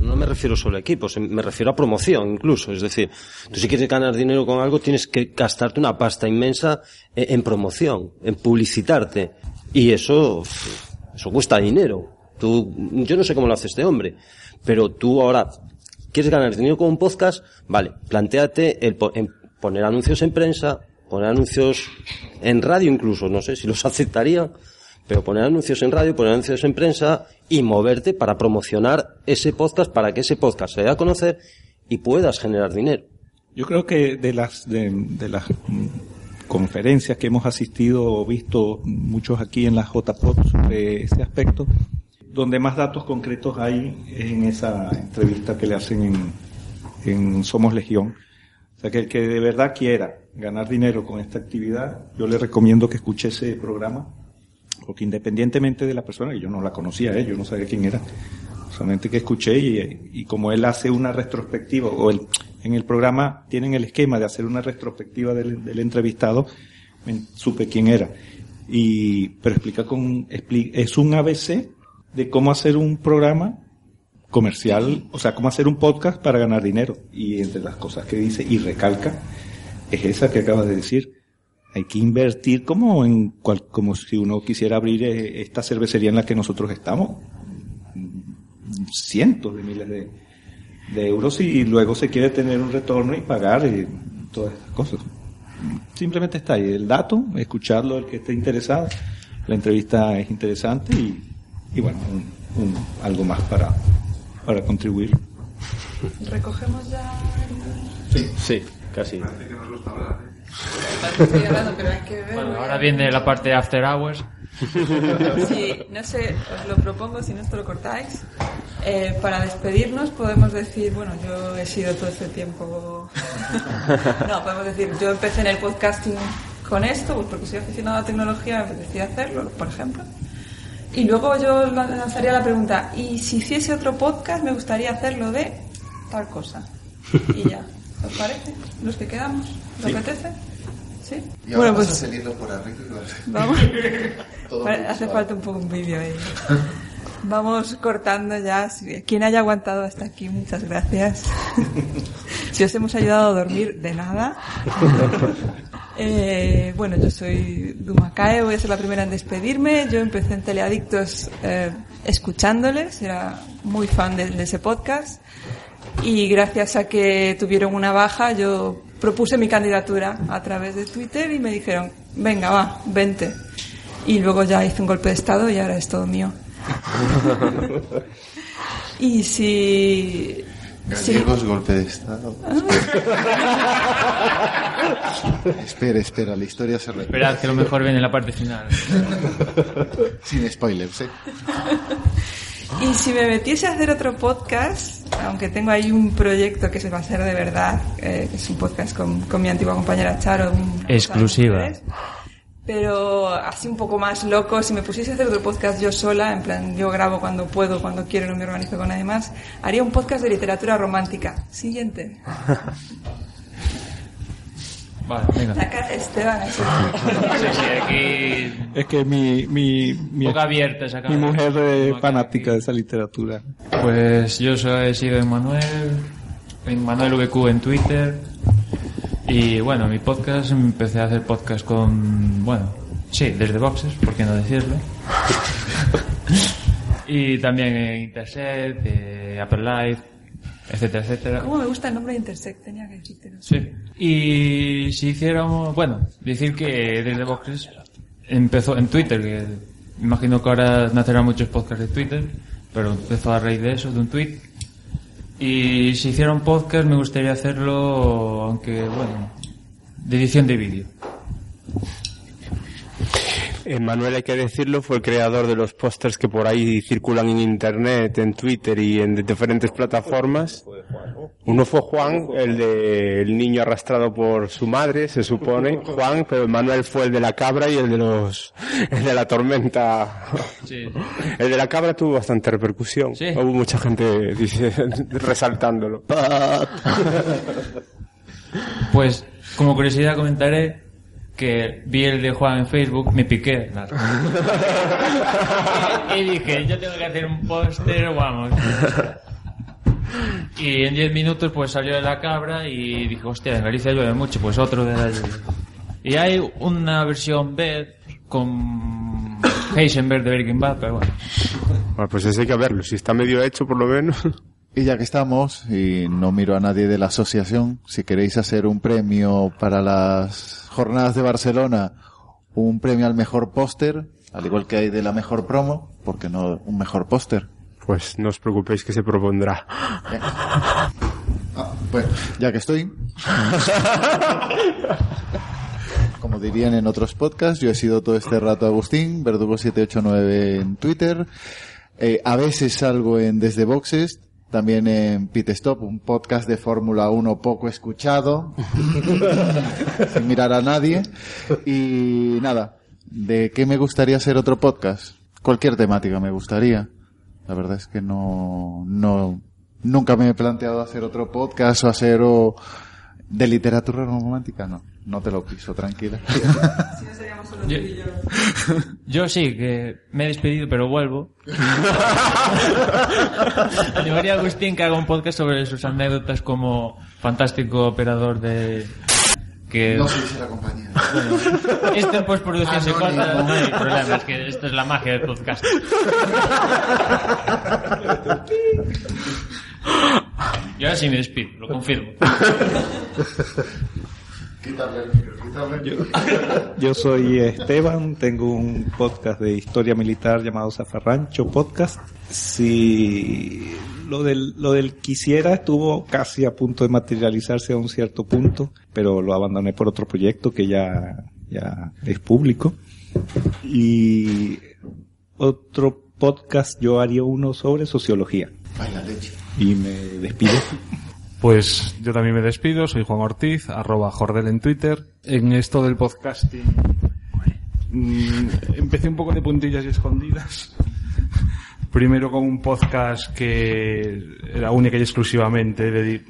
no me refiero solo a equipos, me refiero a promoción incluso. Es decir, tú si quieres ganar dinero con algo tienes que gastarte una pasta inmensa en, en promoción, en publicitarte. Y eso, eso cuesta dinero. Tú, yo no sé cómo lo hace este hombre, pero tú ahora quieres ganar dinero con un podcast, vale, planteate el po- poner anuncios en prensa, poner anuncios en radio incluso, no sé si los [laughs] aceptarían, pero poner anuncios en radio, poner anuncios en prensa y moverte para promocionar ese podcast para que ese podcast se dé a conocer y puedas generar dinero. Yo creo que de las de, de las mm, conferencias que hemos asistido o visto muchos aquí en la JPOD sobre ese aspecto, donde más datos concretos hay es en esa entrevista que le hacen en, en Somos Legión. O sea, que el que de verdad quiera ganar dinero con esta actividad, yo le recomiendo que escuche ese programa, porque independientemente de la persona, que yo no la conocía, ¿eh? yo no sabía quién era, solamente que escuché y, y como él hace una retrospectiva, o el, en el programa tienen el esquema de hacer una retrospectiva del, del entrevistado, supe quién era. Y, pero explica con, es un ABC de cómo hacer un programa comercial, o sea, cómo hacer un podcast para ganar dinero. Y entre las cosas que dice y recalca, es esa que acabas de decir. Hay que invertir como en cual- como si uno quisiera abrir eh, esta cervecería en la que nosotros estamos. Cientos de miles de, de euros y, y luego se quiere tener un retorno y pagar y todas estas cosas. Simplemente está ahí el dato, escucharlo el que esté interesado. La entrevista es interesante y, y bueno, un- un- algo más para, para contribuir. Recogemos ya. Sí, sí, casi. Estoy hablando, pero hay que ver. Bueno, ahora viene la parte de After Hours. [laughs] Sí, no sé, os lo propongo, si no esto lo cortáis. Eh, para despedirnos podemos decir, bueno, yo he sido todo este tiempo... [laughs] no, podemos decir, yo empecé en el podcasting con esto, pues porque soy aficionado a la tecnología, me apetecía hacerlo, por ejemplo. Y luego yo lanzaría la pregunta, ¿y si hiciese otro podcast me gustaría hacerlo de tal cosa? Y ya, ¿os parece? ¿Los que quedamos? ¿Lo Sí. apetece? ¿Sí? Y ahora vas a salirlo por arriba. Vamos. [laughs] Todo Vale, muy Hace falta un poco un vídeo ahí. [laughs] Vamos cortando ya. Quien haya aguantado hasta aquí, muchas gracias. si os hemos ayudado a dormir, de nada. Eh, bueno, yo soy Dumacae, voy a ser la primera en despedirme. Yo empecé en Teleadictos eh, escuchándoles, era muy fan de ese podcast. Y gracias a que tuvieron una baja, yo propuse mi candidatura a través de Twitter y me dijeron, venga, va, vente. Y luego ya hice un golpe de estado y ahora es todo mío. Y si... Gallegos, golpe de estado. espera, espera, la historia se repite. Esperad que lo mejor viene en la parte final. Sin spoilers, ¿eh? Y si me metiese a hacer otro podcast, aunque tengo ahí un proyecto que se va a hacer de verdad, eh, que es un podcast con, con mi antigua compañera Charo. un- Exclusiva. Pero así un poco más loco. Si me pusiese a hacer otro podcast yo sola, en plan, yo grabo cuando puedo, cuando quiero, no me organizo con nadie más, haría un podcast de literatura romántica. Siguiente. [laughs] Vale, venga. La cara de Esteban. así. Sí, sí, aquí... Es que mi, mi, mi, Boca abierta esa mi mujer es fanática de esa literatura. Pues yo soy, he sido Emmanuel, Emmanuel VQ en Twitter. Y bueno, mi podcast, empecé a hacer podcast con, bueno, sí, desde boxes, por qué no decirlo. [laughs] y también en Interset, eh, Apple Live, etcétera, etcétera. ¿Cómo me gusta el nombre de Intersect? Tenía que. Sí. Y si hiciéramos, bueno, decir que desde Boxes empezó en Twitter, que imagino que ahora nacerán muchos podcasts de Twitter, pero empezó a raíz de eso, de un tweet. Y si hiciera un podcast me gustaría hacerlo, aunque bueno, de edición de vídeo. Eh, Manuel, hay que decirlo, fue el creador de los pósters que por ahí circulan en internet, en Twitter y en diferentes plataformas. Uno fue Juan, el de el niño arrastrado por su madre, se supone, Juan, pero Manuel fue el de la cabra y el de los, el de la tormenta. Sí. El de la cabra tuvo bastante repercusión. Hubo mucha gente dice, resaltándolo. [laughs] Pues, como curiosidad comentaré que vi el de Juan en Facebook, me piqué. [laughs] y dije, yo tengo que hacer un póster, vamos. Y en 10 minutos pues salió de la cabra y dije, hostia, en Galicia llueve mucho, pues otro de la lluvia. Y hay una versión B con Heisenberg de Breaking Bad, pero bueno. Bueno, pues ese hay que verlo, si está medio hecho por lo menos. Y ya que estamos, y no miro a nadie de la asociación, si queréis hacer un premio para las jornadas de Barcelona, un premio al mejor póster, al igual que hay de la mejor promo, porque no un mejor póster? Pues no os preocupéis que se propondrá. Ah, bueno, ya que estoy. [laughs] Como dirían en otros podcasts, yo he sido todo este rato Agustín, Verdugo789 en Twitter. Eh, a veces salgo en Desde Boxes, también en Pit Stop, un podcast de Fórmula 1 poco escuchado, [laughs] sin mirar a nadie. Y nada, ¿de qué me gustaría hacer otro podcast? Cualquier temática me gustaría. La verdad es que no, no, nunca me he planteado hacer otro podcast o hacer o de literatura romántica, no. No te lo piso, tranquila. [laughs] Yo, yo sí, que me he despedido, pero vuelvo. [laughs] Animaría a Agustín que haga un podcast sobre sus anécdotas como fantástico operador de... Que... No se dice la compañía. Bueno, esto en postproducción se corta, no hay problema, es que esto es la magia del podcast. [laughs] Y ahora sí me despido, lo confirmo. Quitarle el micro, quitarle el micro. [laughs] Yo soy Esteban, tengo un podcast de historia militar llamado Zafarrancho Podcast. Si lo del, lo del quisiera estuvo casi a punto de materializarse a un cierto punto, pero lo abandoné por otro proyecto que ya, ya es público. Y otro podcast yo haría uno sobre sociología. Ay, la leche. Y me despido. Pues yo también me despido, soy Juan Ortiz, arroba Jordel en Twitter. En esto del podcasting mm, empecé un poco de puntillas y escondidas. Primero con un podcast que era única y exclusivamente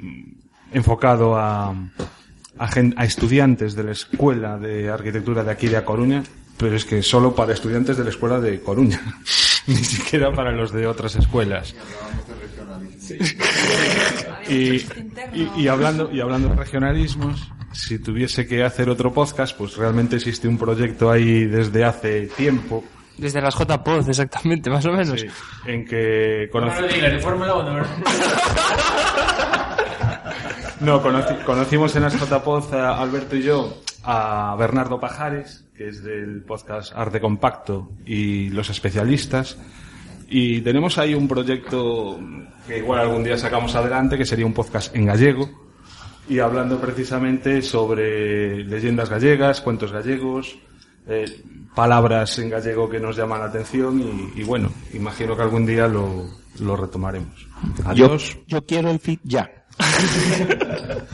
enfocado a, a, gen- a estudiantes de la Escuela de Arquitectura de aquí de A Coruña, pero es que solo para estudiantes de la Escuela de Coruña, [laughs] ni siquiera para los de otras escuelas. Y, y- y hablando y hablando de regionalismos, si tuviese que hacer otro podcast, pues realmente existe un proyecto ahí desde hace tiempo Desde las JPOZ, exactamente, más o menos. sí, en que conocí- No lo digas, de Fórmula 1, ¿verdad? [laughs] no, conoci- conocimos en las JPOZ a Alberto y yo a Bernardo Pajares, que es del podcast Arte Compacto y los especialistas. Y tenemos ahí un proyecto que igual algún día sacamos adelante, que sería un podcast en gallego, y hablando precisamente sobre leyendas gallegas, cuentos gallegos, eh, palabras en gallego que nos llaman la atención y, y bueno, imagino que algún día lo, lo retomaremos. Adiós. Yo, yo quiero el feed ya. [laughs]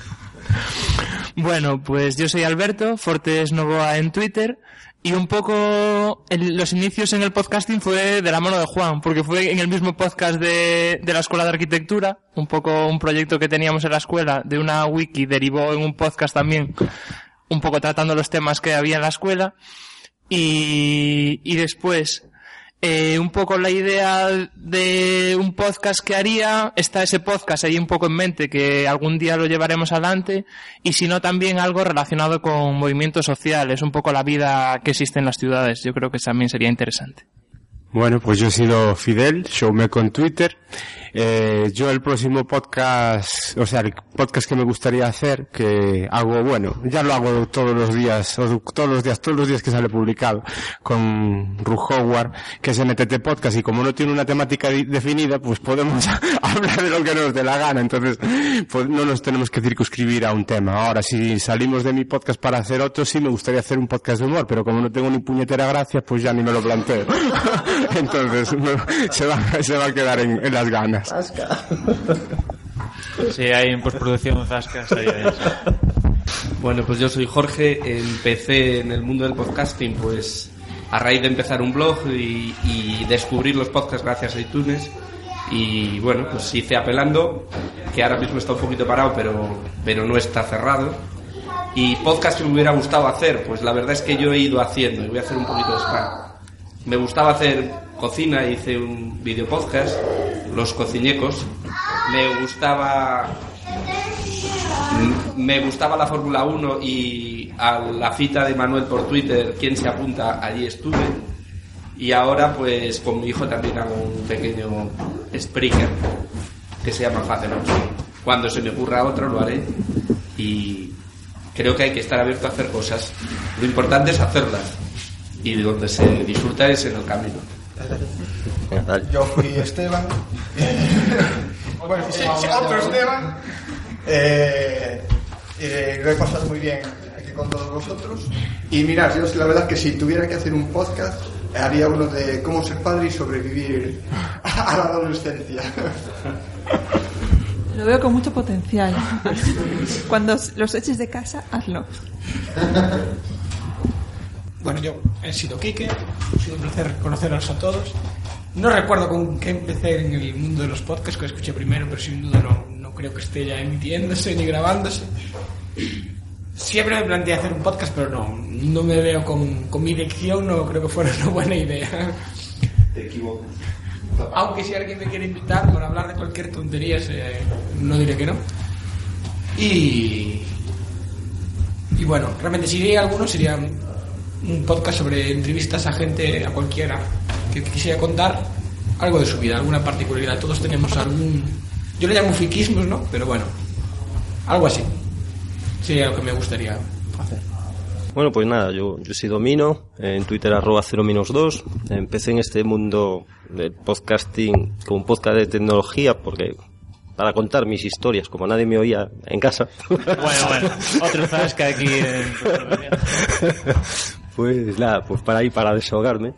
Bueno, pues yo soy Alberto, Fortes Novoa en Twitter Y un poco el- los inicios en el podcasting fue de la mano de Juan, porque fue en el mismo podcast de, de la Escuela de Arquitectura, un poco un proyecto que teníamos en la escuela de una wiki, derivó en un podcast también, un poco tratando los temas que había en la escuela. Y, y después, eh, un poco la idea de un podcast que haría, está ese podcast ahí un poco en mente que algún día lo llevaremos adelante y si no también algo relacionado con movimientos sociales, un poco la vida que existe en las ciudades, yo creo que también sería interesante. Bueno, pues yo he sido Fidel, Showmeco en Twitter. Eh, yo el próximo podcast, o sea, el podcast que me gustaría hacer, que hago, bueno, ya lo hago todos los días, todos los días, todos los días que sale publicado, con Ru Howard, que es NTT Podcast, y como no tiene una temática definida, pues podemos [laughs] hablar de lo que nos dé la gana, entonces, pues no nos tenemos que circunscribir a un tema. Ahora, si salimos de mi podcast para hacer otro, sí me gustaría hacer un podcast de humor, pero como no tengo ni puñetera gracia, pues ya ni me lo planteo. [laughs] [laughs] Entonces, no, [laughs] se, va, se va a quedar en, en las ganas. Sí, hay en postproducción Zasca. Bueno, pues yo soy Jorge, empecé en el mundo del podcasting pues a raíz de empezar un blog y, y descubrir los podcasts gracias a iTunes y bueno, pues hice apelando, que ahora mismo está un poquito parado pero, pero no está cerrado. Y podcast que me hubiera gustado hacer, pues la verdad es que yo he ido haciendo y voy a hacer un poquito de spam. Me gustaba hacer cocina, hice un video podcast, Los Cociñecos. Me gustaba me gustaba la Fórmula 1 y a la cita de Manuel por Twitter, quien se apunta, allí estuve. Y ahora pues con mi hijo también hago un pequeño Spreaker que se llama Facenos. Cuando se me ocurra otro lo haré y creo que hay que estar abierto a hacer cosas. Lo importante es hacerlas y de donde se disfruta es en el camino. Yo fui Esteban. [laughs] bueno, sí, sí, otro Esteban. Eh, eh, lo he pasado muy bien aquí con todos vosotros. Y mirad, yo la verdad que si tuviera que hacer un podcast, haría uno de cómo ser padre y sobrevivir a la adolescencia. Lo veo con mucho potencial. Cuando los eches de casa, hazlo. Bueno, yo he sido Quique, ha sido un placer conoceros a todos. No recuerdo con qué empecé en el mundo de los podcasts, que escuché primero, pero sin duda no, no creo que esté ya emitiéndose ni grabándose. Siempre me planteé hacer un podcast, pero no, no me veo con, con mi dicción, no creo que fuera [laughs] una buena idea. Te equivocas. Aunque si alguien me quiere invitar para hablar de cualquier tontería, se- no diré que no. Y, y bueno, realmente si diría alguno sería un podcast sobre entrevistas a gente, a cualquiera que quisiera contar algo de su vida, alguna particularidad. Todos tenemos algún... Yo le llamo fiquismos, ¿no? Pero bueno, algo así. Sería lo que me gustaría hacer. Bueno, pues nada, yo, yo soy Domino, en Twitter arroba 0 menos 2. Empecé en este mundo del podcasting con un podcast de tecnología porque para contar mis historias, como nadie me oía en casa. Bueno, bueno, otro Zasca aquí en [laughs] pues nada, pues para ahí, para desahogarme.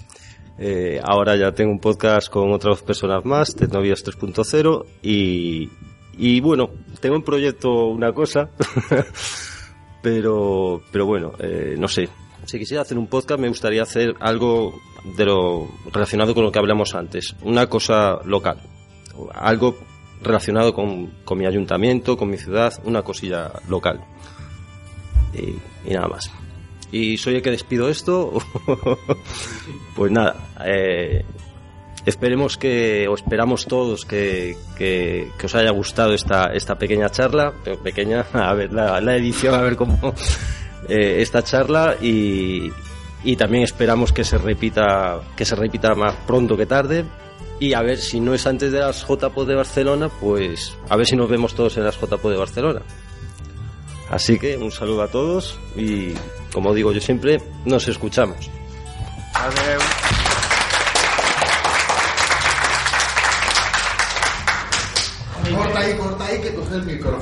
Eh, ahora ya tengo un podcast con otras personas más, Tecnovías 3.0 y, y bueno, tengo en proyecto una cosa, [laughs] pero, pero bueno, eh, no sé. Si quisiera hacer un podcast me gustaría hacer algo de lo relacionado con lo que hablamos antes, una cosa local, algo relacionado con, con mi ayuntamiento, con mi ciudad, una cosilla local. Y, y nada más. Y soy el que despido esto. [laughs] pues nada, eh, esperemos que, o esperamos todos que, que, os haya gustado esta, esta pequeña charla, pequeña, [laughs] a ver la, la edición, a ver cómo, [laughs] eh, esta charla y, y también esperamos que se repita, que se repita más pronto que tarde. Y a ver si no es antes de las JPO de Barcelona, pues a ver si nos vemos todos en las JPO de Barcelona. Así que un saludo a todos y como digo yo siempre, nos escuchamos. Corta ahí, corta ahí que coge el micrófono.